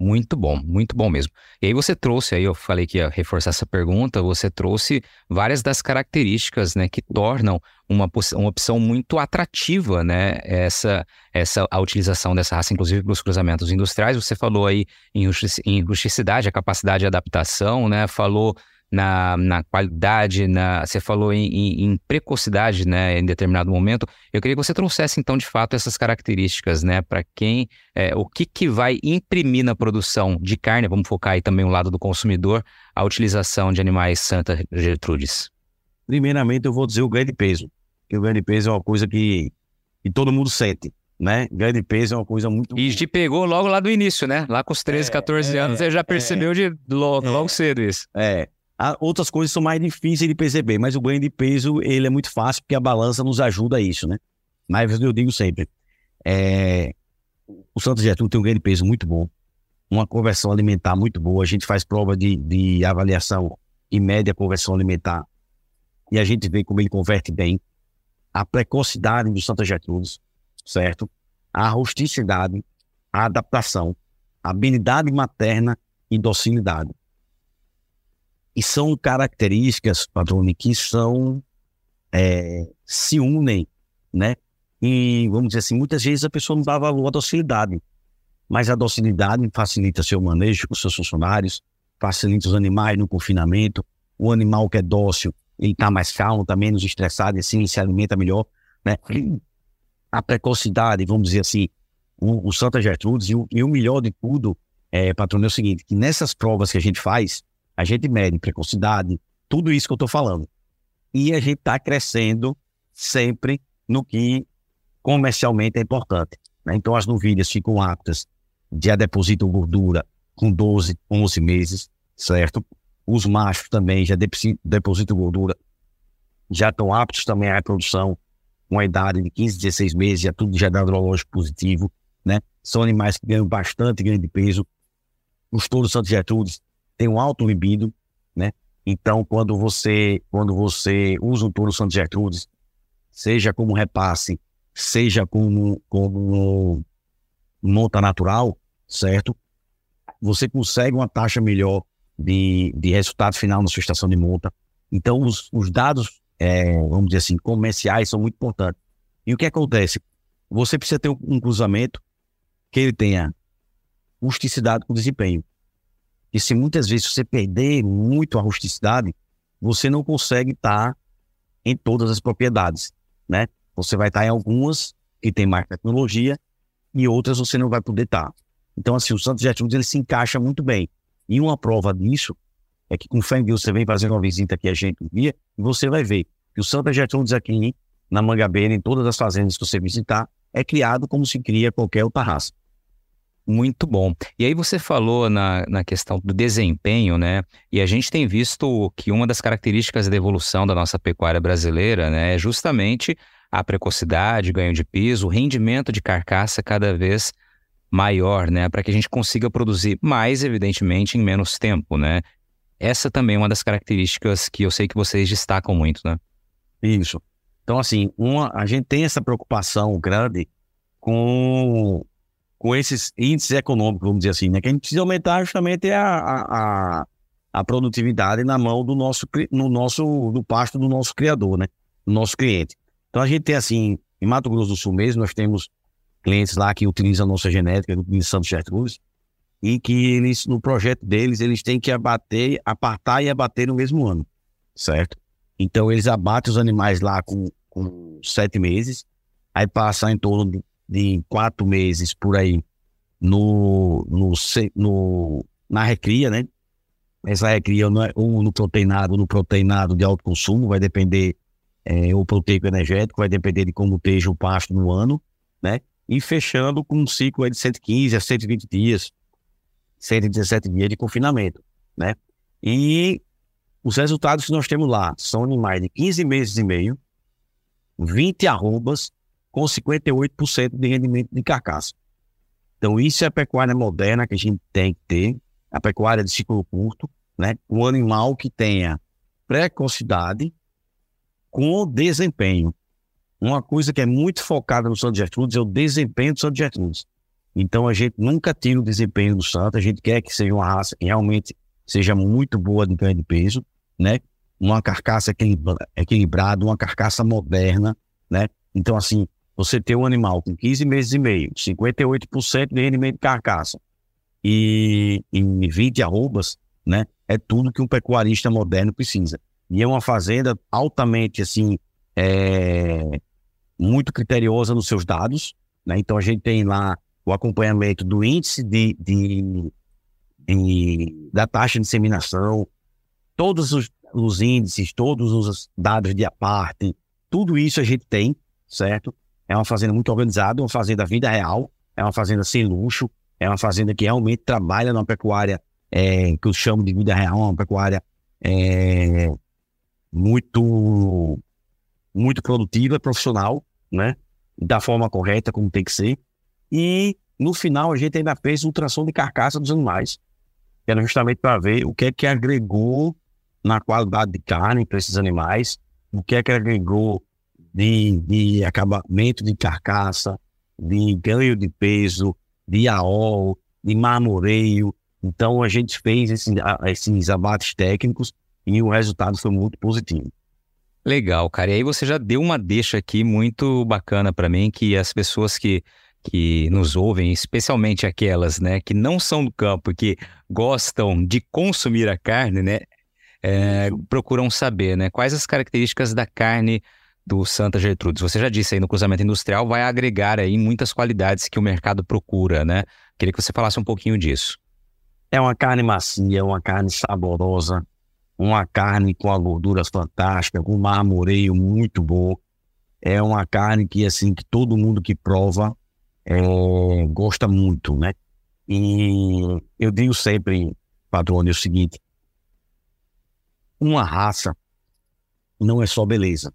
Muito bom, muito bom mesmo. E aí você trouxe, aí eu falei que ia reforçar essa pergunta, você trouxe várias das características né, que tornam uma, uma opção muito atrativa, né? Essa, essa, a utilização dessa raça, inclusive para os cruzamentos industriais. Você falou aí em, rusticidade, a capacidade de adaptação, né? Falou na, na qualidade, na, você falou em, em, em, precocidade, né, em determinado momento. Eu queria que você trouxesse, então, de fato, essas características, né, para quem, é, o que, que vai imprimir na produção de carne, vamos focar aí também o lado do consumidor, a utilização de animais Santa Gertrudes. Primeiramente, eu vou dizer o ganho de peso, que o ganho de peso é uma coisa que, que todo mundo sente né? Ganho de peso é uma coisa muito. E te pegou logo lá do início, né? Lá com os 13, é, 14 é, anos, você já percebeu é, de logo, é, logo cedo isso. É outras coisas são mais difíceis de perceber, mas o ganho de peso ele é muito fácil porque a balança nos ajuda a isso, né? Mas eu digo sempre, é, o Santos Getúlio tem um ganho de peso muito bom, uma conversão alimentar muito boa. A gente faz prova de, de avaliação e média conversão alimentar e a gente vê como ele converte bem. A precocidade do Santa Getúlio, certo? A rusticidade, a adaptação, a habilidade materna e docilidade. E são características, Patrone, que são, é, se unem, né? E, vamos dizer assim, muitas vezes a pessoa não dá valor à docilidade, mas a docilidade facilita seu manejo com seus funcionários, facilita os animais no confinamento, o animal que é dócil, ele está mais calmo, está menos estressado, e assim se alimenta melhor, né? A precocidade, vamos dizer assim, o, o Santa Gertrudes, e o, e o melhor de tudo, é, patrão, é o seguinte, que nessas provas que a gente faz, a gente mede precocidade, tudo isso que eu estou falando. E a gente está crescendo sempre no que comercialmente é importante. Né? Então, as novilhas ficam aptas, já depositam gordura com 12, 11 meses, certo? Os machos também já depositam gordura, já estão aptos também à reprodução, com a idade de 15, 16 meses, já tudo já é andrológico positivo, né? São animais que ganham bastante ganho de peso. Os touros Santos Gertrudes tem um alto libido, né? Então, quando você, quando você usa um touro Santo Gertrudes, seja como repasse, seja como, como monta natural, certo? Você consegue uma taxa melhor de, de resultado final na sua estação de monta. Então, os, os dados, é, vamos dizer assim, comerciais são muito importantes. E o que acontece? Você precisa ter um cruzamento que ele tenha rusticidade com desempenho. E se muitas vezes você perder muito a rusticidade, você não consegue estar em todas as propriedades, né? Você vai estar em algumas que tem mais tecnologia e outras você não vai poder estar. Então, assim, o Santos Getúlio ele se encaixa muito bem. E uma prova disso é que com fé em Deus você vem fazendo uma visita aqui a gente um dia e você vai ver que o Santos Getúlio aqui na Mangabeira, em todas as fazendas que você visitar, é criado como se cria qualquer outra raça. Muito bom. E aí você falou na, na questão do desempenho, né? E a gente tem visto que uma das características da evolução da nossa pecuária brasileira, né, é justamente a precocidade, ganho de piso, o rendimento de carcaça cada vez maior, né? Para que a gente consiga produzir mais, evidentemente, em menos tempo, né? Essa também é uma das características que eu sei que vocês destacam muito, né? Isso. Então, assim, uma, a gente tem essa preocupação grande com com esses índices econômicos, vamos dizer assim, né? Que a gente precisa aumentar justamente a, a, a produtividade na mão do nosso, no nosso, do pasto do nosso criador, né? Do nosso cliente. Então a gente tem assim Em Mato Grosso do Sul mesmo, nós temos clientes lá que utilizam a nossa genética, do Santos Gertrudes, e que eles, no projeto deles, eles têm que abater, apartar e abater no mesmo ano, certo? Então, eles abatem os animais lá com, com sete meses, aí passa em torno de, de quatro meses por aí no, no, no, na recria, né? Essa recria não é ou no proteinado ou no proteinado de alto consumo, vai depender, é, o proteico energético, vai depender de como esteja o pasto no ano, né? E fechando com um ciclo de 115 a 120 dias, 117 dias de confinamento, né? E os resultados que nós temos lá são animais de 15 meses e meio, 20 arrobas, com 58% de rendimento de carcaça. Então, isso é a pecuária moderna que a gente tem que ter, a pecuária de ciclo curto, né? Um animal que tenha precocidade com desempenho. Uma coisa que é muito focada no Santo Gertrudes é o desempenho do Santo Gertrudes. Então, a gente nunca tira o desempenho do Santo, a gente quer que seja uma raça que realmente seja muito boa de ganho de peso, né? Uma carcaça equilibrada, uma carcaça moderna, né? Então, assim, você ter um animal com 15 meses e meio, 58% de rendimento de carcaça e, e 20 arrobas, né? É tudo que um pecuarista moderno precisa. E é uma fazenda altamente, assim, é, muito criteriosa nos seus dados, né? Então a gente tem lá o acompanhamento do índice de, de, de da taxa de disseminação, todos os, os índices, todos os dados de aparte, tudo isso a gente tem, certo? É uma fazenda muito organizada, uma fazenda vida real, é uma fazenda sem luxo, é uma fazenda que realmente trabalha numa pecuária é, que eu chamo de vida real, uma pecuária é, muito, muito produtiva, profissional, né? Da forma correta, como tem que ser. E no final a gente ainda fez ultrassom de carcaça dos animais, que era justamente para ver o que é que agregou na qualidade de carne para esses animais, o que é que agregou de, de acabamento de carcaça, de ganho de peso, de AOL, de marmoreio. Então a gente fez esses, esses abates técnicos e o resultado foi muito positivo. Legal, cara. E aí você já deu uma deixa aqui muito bacana para mim, que as pessoas que, que nos ouvem, especialmente aquelas né, que não são do campo e que gostam de consumir a carne, né, é, procuram saber né, quais as características da carne do Santa Gertrudes. Você já disse aí no cruzamento industrial vai agregar aí muitas qualidades que o mercado procura, né? Queria que você falasse um pouquinho disso. É uma carne macia, uma carne saborosa, uma carne com a gordura fantástica, com um marmoreio muito bom. É uma carne que assim que todo mundo que prova é, gosta muito, né? E eu digo sempre, patrônio, é o seguinte: uma raça não é só beleza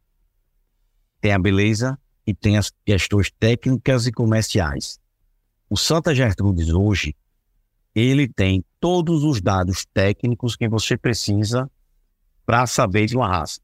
tem a beleza e tem as questões técnicas e comerciais. O Santa Gertrudes hoje, ele tem todos os dados técnicos que você precisa para saber de uma raça.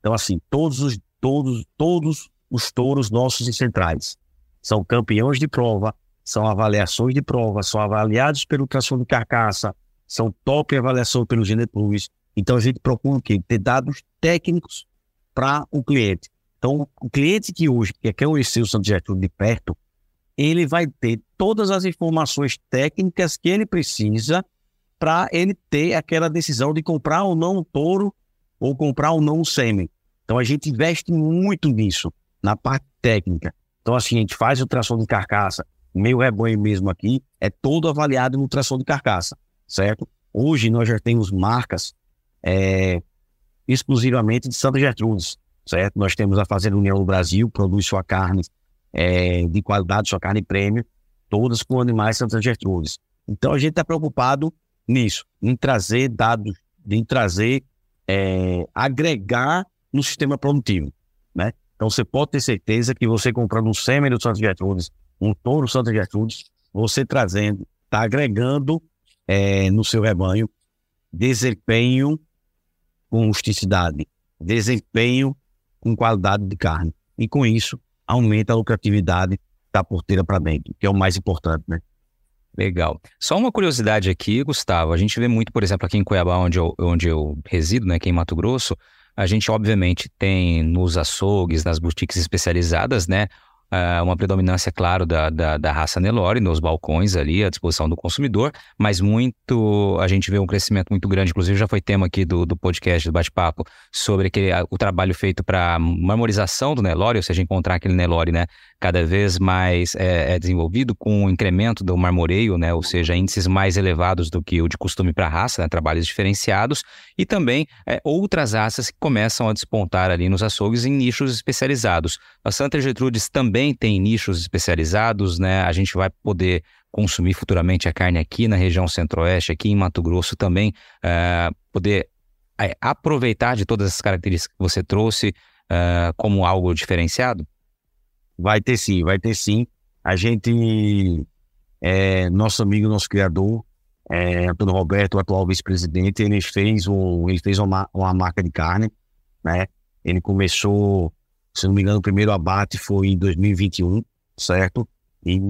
Então, assim, todos os, todos, todos os touros nossos e centrais são campeões de prova, são avaliações de prova, são avaliados pelo tração de carcaça, são top avaliação pelo Geneplus. Então, a gente procura o quê? Ter dados técnicos para o cliente. Então, o cliente que hoje quer conhecer o Santo Getúlio de perto, ele vai ter todas as informações técnicas que ele precisa para ele ter aquela decisão de comprar ou não um touro ou comprar ou não um sêmen. Então, a gente investe muito nisso, na parte técnica. Então, assim, a gente faz o tração de carcaça, meu rebanho mesmo aqui, é todo avaliado no tração de carcaça, certo? Hoje nós já temos marcas é, exclusivamente de Santa Gertrudes certo? Nós temos a Fazenda União do Brasil, produz sua carne é, de qualidade, sua carne prêmio, todas com animais Santa Gertrudes. Então a gente está preocupado nisso, em trazer dados, em trazer, é, agregar no sistema produtivo, né? Então você pode ter certeza que você comprando um sêmen do Santa Gertrudes, um touro Santa Gertrudes, você trazendo, está agregando é, no seu rebanho desempenho com rusticidade, desempenho com qualidade de carne. E com isso, aumenta a lucratividade da porteira para dentro, que é o mais importante, né? Legal. Só uma curiosidade aqui, Gustavo. A gente vê muito, por exemplo, aqui em Cuiabá, onde eu, onde eu resido, né, aqui em Mato Grosso, a gente obviamente tem nos açougues, nas boutiques especializadas, né, uh, uma predominância, claro, da, da, da, raça Nelore nos balcões ali à disposição do consumidor, mas muito, a gente vê um crescimento muito grande, inclusive já foi tema aqui do, do podcast, do bate-papo, sobre aquele, o trabalho feito para marmorização do Nelore, ou seja, encontrar aquele Nelore, né, cada vez mais é, é desenvolvido com o incremento do marmoreio, né, ou seja, índices mais elevados do que o de costume para a raça, né, trabalhos diferenciados, e também é, outras raças que começam a despontar ali nos açougues em nichos especializados. A Santa Gertrudes também tem nichos especializados, né, a gente vai poder consumir futuramente a carne aqui na região centro-oeste, aqui em Mato Grosso também, é, poder é, aproveitar de todas as características que você trouxe é, como algo diferenciado? Vai ter sim, vai ter sim. A gente, é, nosso amigo, nosso criador, é, Antônio Roberto, o atual vice-presidente, ele fez, um, ele fez uma, uma marca de carne, né? Ele começou, se não me engano, o primeiro abate foi em 2021, certo? E,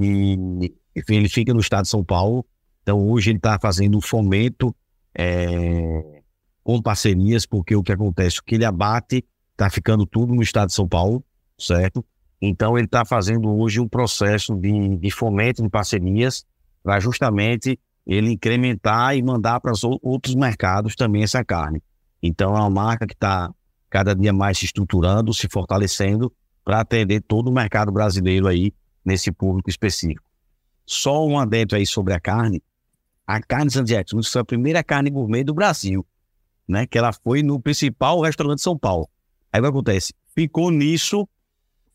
ele fica no estado de São Paulo. Então, hoje ele está fazendo um fomento é, com parcerias, porque o que acontece? O que ele abate está ficando tudo no estado de São Paulo, certo? Então, ele está fazendo hoje um processo de, de fomento de parcerias para justamente ele incrementar e mandar para os outros mercados também essa carne. Então, é uma marca que está cada dia mais se estruturando, se fortalecendo para atender todo o mercado brasileiro aí nesse público específico. Só um adentro aí sobre a carne. A carne Sandiago foi a primeira carne gourmet do Brasil, né? Que ela foi no principal restaurante de São Paulo. Aí o que acontece? Ficou nisso,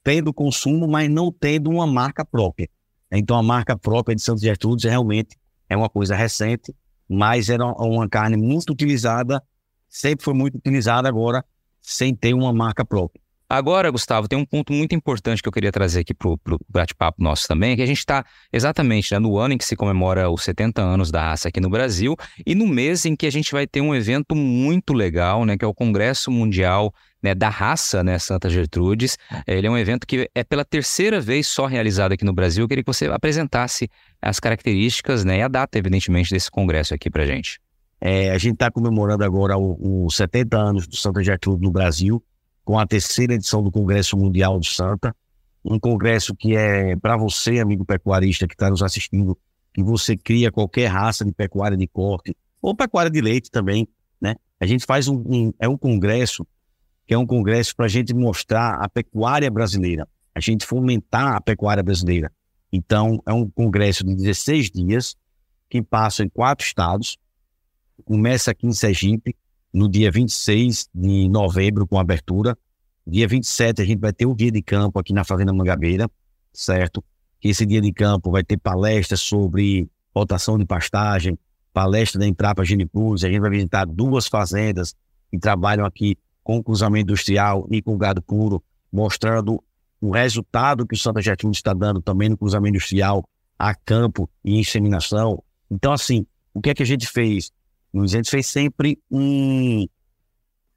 tendo consumo, mas não tendo uma marca própria. Então a marca própria de Santos Gertrudes realmente é uma coisa recente, mas era uma carne muito utilizada, sempre foi muito utilizada agora, sem ter uma marca própria. Agora, Gustavo, tem um ponto muito importante que eu queria trazer aqui para o bate-papo nosso também, que a gente está exatamente né, no ano em que se comemora os 70 anos da raça aqui no Brasil e no mês em que a gente vai ter um evento muito legal, né, que é o Congresso Mundial né, da Raça, né, Santa Gertrudes. Ele é um evento que é pela terceira vez só realizado aqui no Brasil. Eu queria que você apresentasse as características né, e a data, evidentemente, desse congresso aqui para gente. É, a gente está comemorando agora os 70 anos do Santa Gertrudes no Brasil com a terceira edição do Congresso Mundial de Santa. Um congresso que é para você, amigo pecuarista que está nos assistindo, que você cria qualquer raça de pecuária de corte, ou pecuária de leite também, né? A gente faz um, um é um congresso que é um congresso para a gente mostrar a pecuária brasileira, a gente fomentar a pecuária brasileira. Então, é um congresso de 16 dias, que passa em quatro estados, começa aqui em Sergipe, no dia 26 de novembro com abertura. Dia 27 a gente vai ter o dia de campo aqui na Fazenda Mangabeira, certo? Esse dia de campo vai ter palestras sobre rotação de pastagem, palestra da Embrapa Geniplus, a gente vai visitar duas fazendas que trabalham aqui com cruzamento industrial e com gado puro, mostrando o resultado que o Santa Getúlio está dando também no cruzamento industrial a campo e inseminação. Então, assim, o que é que a gente fez? A gente fez sempre um.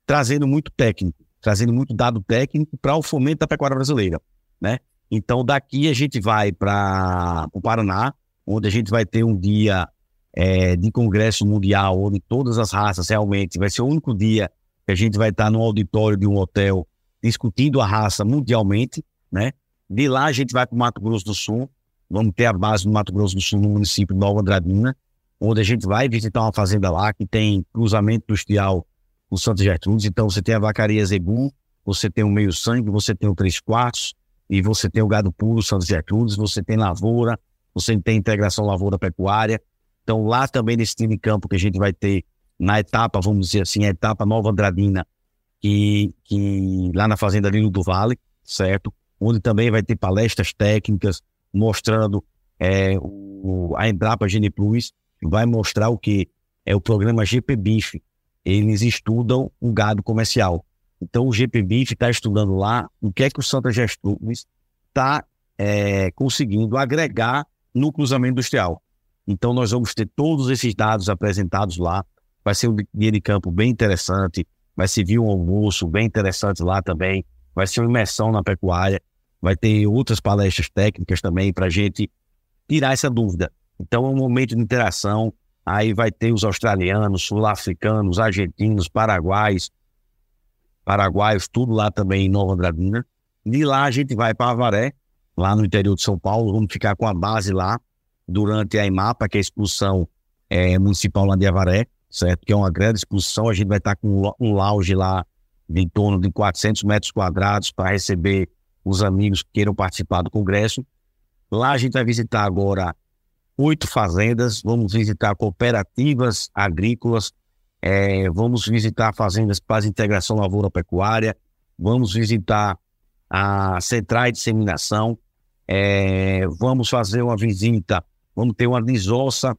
trazendo muito técnico, trazendo muito dado técnico para o fomento da pecuária brasileira, né? Então, daqui a gente vai para o Paraná, onde a gente vai ter um dia é, de congresso mundial, onde todas as raças realmente vai ser o único dia que a gente vai estar no auditório de um hotel discutindo a raça mundialmente, né? De lá a gente vai para o Mato Grosso do Sul, vamos ter a base do Mato Grosso do Sul no município de Nova Andradina, onde a gente vai visitar uma fazenda lá que tem cruzamento industrial com Santa Gertrudes. Então você tem a vacaria Zebu, você tem o meio sangue, você tem o três quartos e você tem o gado puro Santa Gertrudes, você tem lavoura, você tem integração lavoura-pecuária. Então lá também nesse time de campo que a gente vai ter na etapa, vamos dizer assim, a etapa Nova Andradina, que, que lá na fazenda Lino do Vale, certo? Onde também vai ter palestras técnicas mostrando é, o, a Embrapa Gene Plus vai mostrar o que? É o programa GP BIF. Eles estudam o gado comercial. Então, o GP BIF está estudando lá o que é que o Santa Gertrudes está é, conseguindo agregar no cruzamento industrial. Então, nós vamos ter todos esses dados apresentados lá. Vai ser um dia de campo bem interessante. Vai se vir um almoço bem interessante lá também. Vai ser uma imersão na pecuária. Vai ter outras palestras técnicas também para gente tirar essa dúvida. Então é um momento de interação. Aí vai ter os australianos, sul-africanos, argentinos, paraguaios, paraguaios, tudo lá também em Nova Andradina. De lá a gente vai para Avaré, lá no interior de São Paulo. Vamos ficar com a base lá durante a IMAPA, que é a expulsão é, municipal lá de Avaré, certo? Que é uma grande exposição. A gente vai estar com um lounge lá de em torno de 400 metros quadrados para receber os amigos que queiram participar do congresso. Lá a gente vai visitar agora oito fazendas, vamos visitar cooperativas agrícolas, é, vamos visitar fazendas para integração lavoura-pecuária, vamos visitar a central de disseminação, é, vamos fazer uma visita, vamos ter uma desossa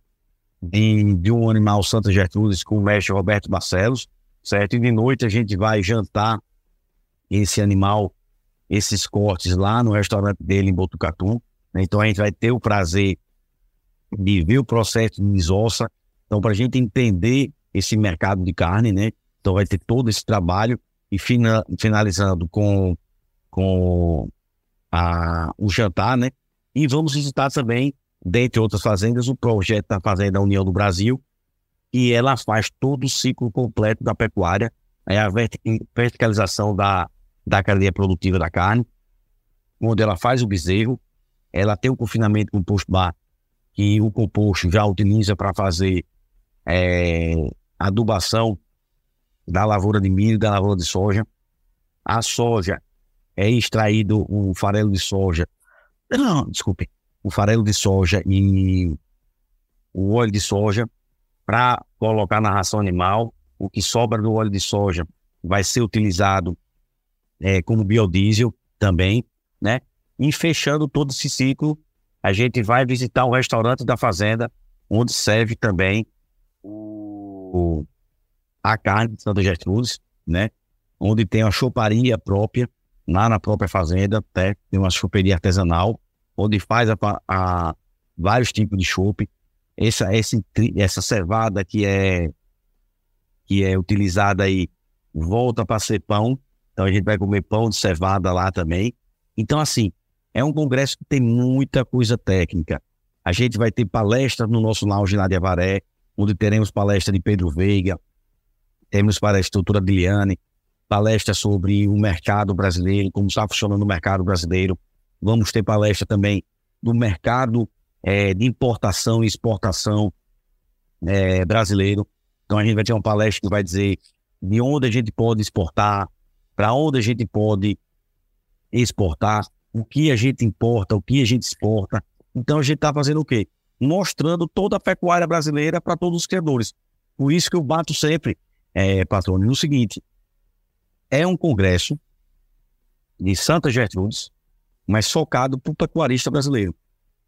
de, de um animal Santa Gertrudes com o mestre Roberto Barcelos, certo? E de noite a gente vai jantar esse animal, esses cortes lá no restaurante dele em Botucatu. Né? Então a gente vai ter o prazer de ver o processo de desossa. Então, para a gente entender esse mercado de carne, né? Então vai ter todo esse trabalho e fina, finalizando com, com a, o jantar, né? E vamos visitar também dentre outras fazendas, o projeto da Fazenda União do Brasil, e ela faz todo o ciclo completo da pecuária, é a verticalização da, da cadeia produtiva da carne, onde ela faz o bezerro, ela tem o confinamento composto bar, que o composto já utiliza para fazer é, adubação da lavoura de milho, da lavoura de soja. A soja é extraído o farelo de soja, não, desculpe, o farelo de soja e o óleo de soja para colocar na ração animal. O que sobra do óleo de soja vai ser utilizado é, como biodiesel também, né? E fechando todo esse ciclo, a gente vai visitar o restaurante da fazenda, onde serve também o, a carne de Santa Gertrudes, né? Onde tem uma choparia própria, lá na própria fazenda, até tem uma choperia artesanal, onde faz a, a vários tipos de chope. Essa, essa, essa cevada que é, que é utilizada aí volta para ser pão. Então a gente vai comer pão de cevada lá também. Então, assim, é um congresso que tem muita coisa técnica. A gente vai ter palestras no nosso lounge lá de Avaré, onde teremos palestra de Pedro Veiga, temos palestra de Liane, palestra sobre o mercado brasileiro, como está funcionando o mercado brasileiro, Vamos ter palestra também do mercado é, de importação e exportação é, brasileiro. Então a gente vai ter uma palestra que vai dizer de onde a gente pode exportar, para onde a gente pode exportar, o que a gente importa, o que a gente exporta. Então a gente está fazendo o quê? Mostrando toda a pecuária brasileira para todos os criadores. Por isso que eu bato sempre, é, patrônio, no seguinte: é um congresso de Santa Gertrudes, mas focado para o pecuarista brasileiro,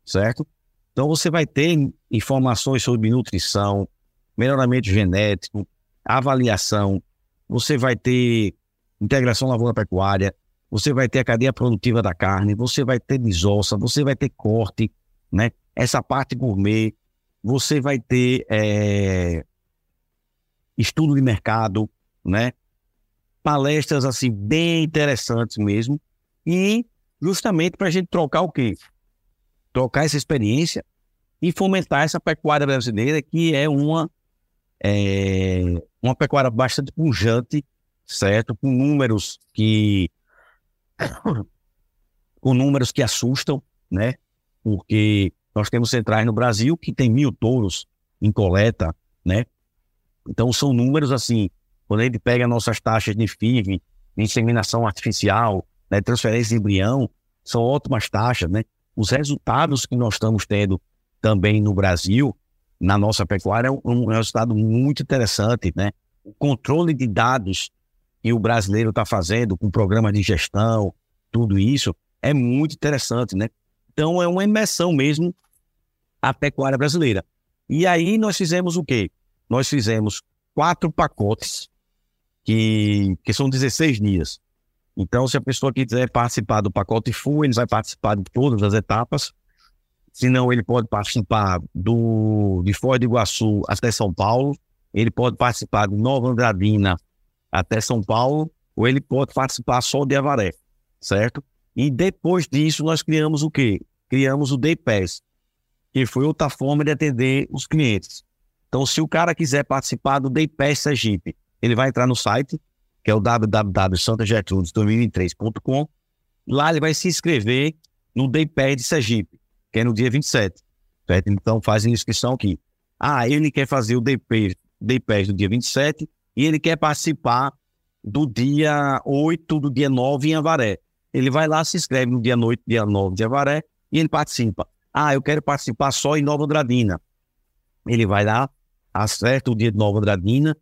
certo? Então você vai ter informações sobre nutrição, melhoramento genético, avaliação, você vai ter integração lavoura-pecuária, você vai ter a cadeia produtiva da carne, você vai ter desossa, você vai ter corte, né? Essa parte gourmet, você vai ter é, estudo de mercado, né? Palestras assim bem interessantes mesmo e justamente para a gente trocar o quê? Trocar essa experiência e fomentar essa pecuária brasileira, que é uma, é, uma pecuária bastante pujante, certo? Com números que. Com números que assustam, né? Porque nós temos centrais no Brasil que tem mil touros em coleta, né? Então são números assim, quando a gente pega nossas taxas de FIV, de inseminação artificial, né, transferência de embrião, são ótimas taxas, né? Os resultados que nós estamos tendo também no Brasil, na nossa pecuária, é um, um resultado muito interessante, né? O controle de dados que o brasileiro está fazendo com programas de gestão, tudo isso, é muito interessante, né? Então, é uma imersão mesmo a pecuária brasileira. E aí nós fizemos o quê? Nós fizemos quatro pacotes, que, que são 16 dias. Então, se a pessoa quiser participar do pacote full, ele vai participar de todas as etapas. Se não, ele pode participar do, de Foz do Iguaçu até São Paulo. Ele pode participar de Nova Andradina até São Paulo. Ou ele pode participar só de Avaré, certo? E depois disso, nós criamos o quê? Criamos o Day Pass, que foi outra forma de atender os clientes. Então, se o cara quiser participar do Day Pass Sergipe, ele vai entrar no site que é o www.santagertrudes2023.com. Lá ele vai se inscrever no Day Pass de Sergipe, que é no dia 27. Certo? Então fazem inscrição aqui. Ah, ele quer fazer o Day Pass, Day Pass do dia 27 e ele quer participar do dia 8, do dia 9 em Avaré. Ele vai lá, se inscreve no dia 8, dia 9 de Avaré e ele participa. Ah, eu quero participar só em Nova Andradina. Ele vai lá, acerta o dia de Nova Andradina,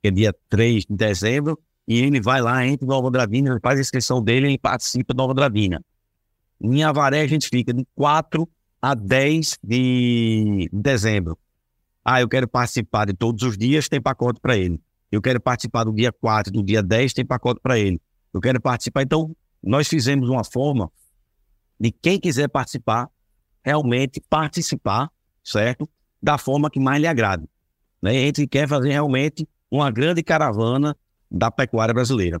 que é dia 3 de dezembro, e ele vai lá, entra em Nova Andradina, faz a inscrição dele e participa de Nova Andradina. Em Avaré, a gente fica de 4 a 10 de dezembro. Ah, eu quero participar de todos os dias, tem pacote para ele. Eu quero participar do dia 4, do dia 10, tem pacote para ele. Eu quero participar. Então, nós fizemos uma forma de quem quiser participar, realmente participar, certo? Da forma que mais lhe agrade. Né? A gente quer fazer realmente uma grande caravana da pecuária brasileira.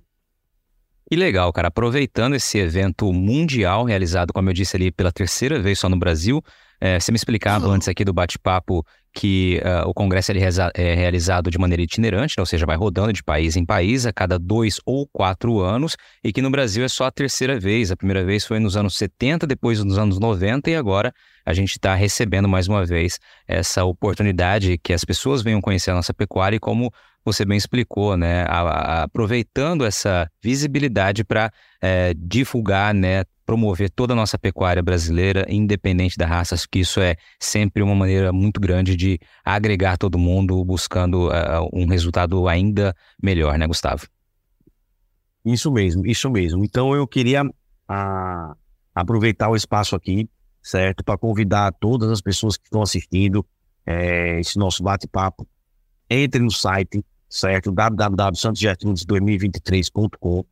Que legal, cara. Aproveitando esse evento mundial realizado, como eu disse ali, pela terceira vez só no Brasil, é, você me explicava uhum. antes aqui do bate-papo que uh, o congresso ele é realizado de maneira itinerante, né? ou seja, vai rodando de país em país a cada dois ou quatro anos, e que no Brasil é só a terceira vez. A primeira vez foi nos anos 70, depois nos anos 90, e agora a gente está recebendo mais uma vez essa oportunidade que as pessoas venham conhecer a nossa pecuária e como você bem explicou, né? A, a, aproveitando essa visibilidade para é, divulgar, né? Promover toda a nossa pecuária brasileira, independente da raça, acho que isso é sempre uma maneira muito grande de agregar todo mundo, buscando uh, um resultado ainda melhor, né, Gustavo? Isso mesmo, isso mesmo. Então eu queria uh, aproveitar o espaço aqui, certo, para convidar todas as pessoas que estão assistindo é, esse nosso bate-papo entre no site, certo? www.santosgertrudes2023.com.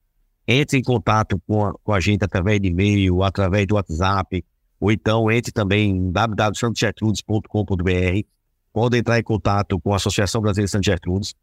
Entre em contato com a, com a gente através de e-mail, através do WhatsApp, ou então entre também em www.santosgertrudes.com.br. Pode entrar em contato com a Associação Brasileira Santos Gertrudes.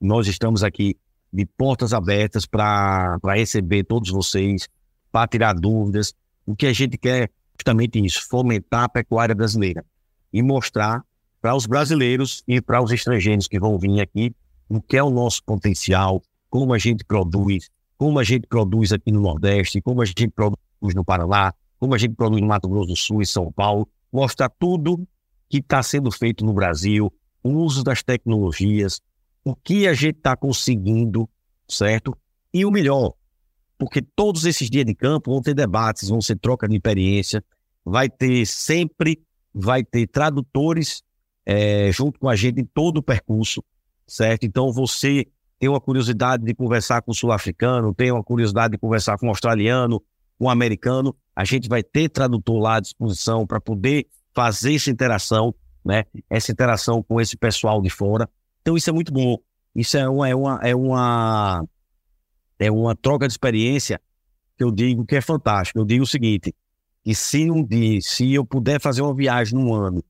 Nós estamos aqui de portas abertas para receber todos vocês, para tirar dúvidas. O que a gente quer justamente isso, fomentar a pecuária brasileira e mostrar para os brasileiros e para os estrangeiros que vão vir aqui, o que é o nosso potencial, como a gente produz, como a gente produz aqui no Nordeste, como a gente produz no Paraná, como a gente produz no Mato Grosso do Sul e São Paulo, mostrar tudo que está sendo feito no Brasil, o uso das tecnologias, o que a gente está conseguindo, certo? E o melhor, porque todos esses dias de campo vão ter debates, vão ser troca de experiência, vai ter sempre, vai ter tradutores é, junto com a gente em todo o percurso, certo? Então você tem uma curiosidade de conversar com o sul-africano, tem uma curiosidade de conversar com o australiano, com o americano, a gente vai ter tradutor lá à disposição para poder fazer essa interação, né? Essa interação com esse pessoal de fora. Então isso é muito bom. Isso é uma é uma é uma é uma troca de experiência que eu digo que é fantástico. Eu digo o seguinte, que se um dia, se eu puder fazer uma viagem num ano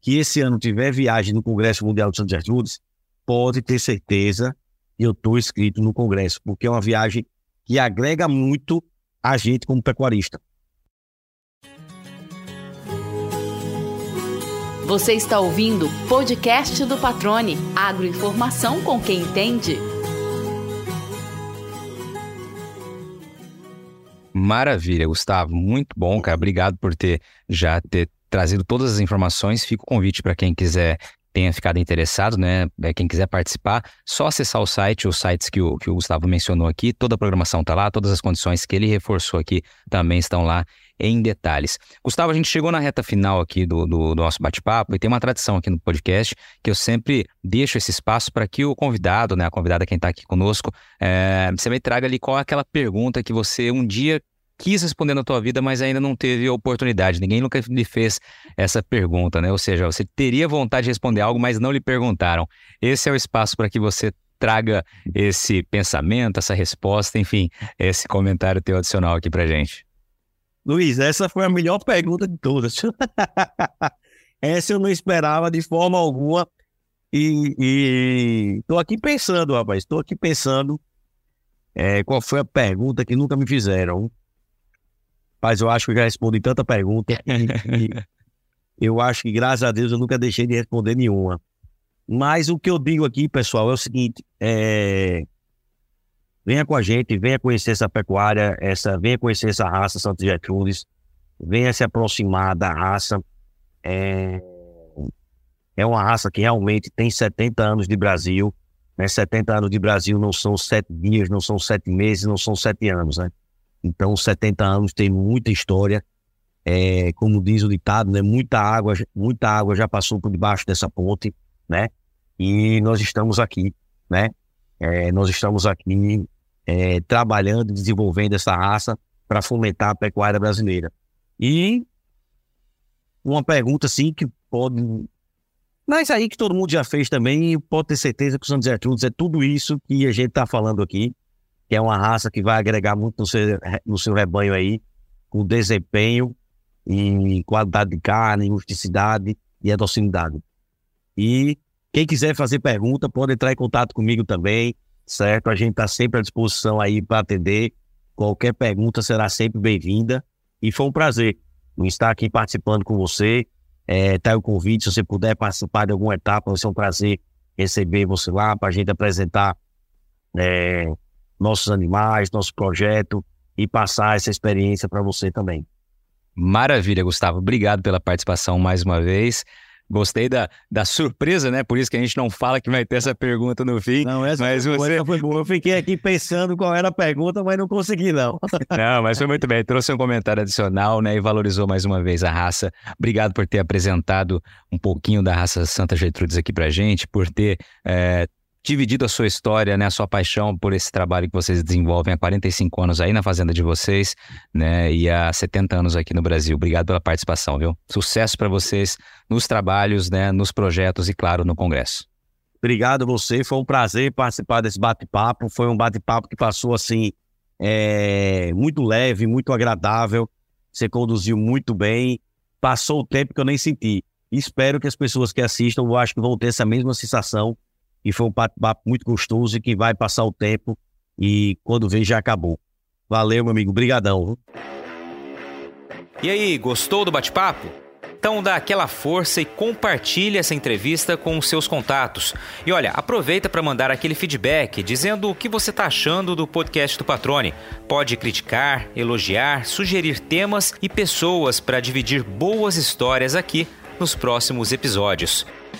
que esse ano tiver viagem no Congresso Mundial de Santo Gertrudes, pode ter certeza eu estou inscrito no Congresso, porque é uma viagem que agrega muito a gente como pecuarista. Você está ouvindo o podcast do Patrone, agroinformação com quem entende. Maravilha, Gustavo, muito bom, cara. Obrigado por ter já ter trazido todas as informações. Fica o convite para quem quiser tenha ficado interessado, né? É, quem quiser participar, só acessar o site, os sites que o, que o Gustavo mencionou aqui, toda a programação está lá, todas as condições que ele reforçou aqui também estão lá em detalhes. Gustavo, a gente chegou na reta final aqui do, do, do nosso bate-papo e tem uma tradição aqui no podcast que eu sempre deixo esse espaço para que o convidado, né, a convidada quem está aqui conosco, é, você me traga ali qual é aquela pergunta que você um dia quis responder na tua vida, mas ainda não teve oportunidade. Ninguém nunca lhe fez essa pergunta, né? Ou seja, você teria vontade de responder algo, mas não lhe perguntaram. Esse é o espaço para que você traga esse pensamento, essa resposta, enfim, esse comentário teu adicional aqui pra gente. Luiz, essa foi a melhor pergunta de todas. [laughs] essa eu não esperava de forma alguma. E estou aqui pensando, rapaz, estou aqui pensando é, qual foi a pergunta que nunca me fizeram. Mas eu acho que eu já respondi tanta pergunta. [laughs] eu acho que, graças a Deus, eu nunca deixei de responder nenhuma. Mas o que eu digo aqui, pessoal, é o seguinte: é... venha com a gente, venha conhecer essa pecuária, essa, venha conhecer essa raça Santos Gertrudes. venha se aproximar da raça. É, é uma raça que realmente tem 70 anos de Brasil. Né? 70 anos de Brasil não são sete dias, não são sete meses, não são sete anos. Né? Então, 70 anos tem muita história. É, como diz o ditado, né? muita água, muita água já passou por debaixo dessa ponte, né? E nós estamos aqui, né? É, nós estamos aqui é, trabalhando, desenvolvendo essa raça para fomentar a pecuária brasileira. E uma pergunta assim que pode mas aí que todo mundo já fez também, pode ter certeza que o Santos Gertrudes é tudo isso que a gente está falando aqui, que é uma raça que vai agregar muito no seu, no seu rebanho aí, com desempenho, em qualidade de carne, rusticidade e a docilidade. E quem quiser fazer pergunta, pode entrar em contato comigo também, certo? A gente está sempre à disposição aí para atender. Qualquer pergunta será sempre bem-vinda. E foi um prazer estar aqui participando com você. É, tá o convite, se você puder participar de alguma etapa, vai ser um prazer receber você lá para a gente apresentar é, nossos animais, nosso projeto e passar essa experiência para você também. Maravilha, Gustavo. Obrigado pela participação mais uma vez. Gostei da, da surpresa, né? Por isso que a gente não fala que vai ter essa pergunta no fim. Não, essa mas você... foi boa. Eu fiquei aqui pensando qual era a pergunta, mas não consegui, não. [laughs] não, mas foi muito bem. Trouxe um comentário adicional, né? E valorizou mais uma vez a raça. Obrigado por ter apresentado um pouquinho da raça Santa Gertrudes aqui pra gente, por ter é, dividido a sua história, né, a sua paixão por esse trabalho que vocês desenvolvem há 45 anos aí na fazenda de vocês, né, e há 70 anos aqui no Brasil. Obrigado pela participação, viu? Sucesso para vocês nos trabalhos, né, nos projetos e claro, no congresso. Obrigado a você, foi um prazer participar desse bate-papo, foi um bate-papo que passou assim é, muito leve, muito agradável. Você conduziu muito bem, passou o tempo que eu nem senti. Espero que as pessoas que assistam, eu acho que vão ter essa mesma sensação e foi um bate-papo muito gostoso e que vai passar o tempo e quando vem já acabou. Valeu, meu amigo. Obrigadão. E aí, gostou do bate-papo? Então dá aquela força e compartilha essa entrevista com os seus contatos. E olha, aproveita para mandar aquele feedback dizendo o que você está achando do podcast do Patrone. Pode criticar, elogiar, sugerir temas e pessoas para dividir boas histórias aqui nos próximos episódios.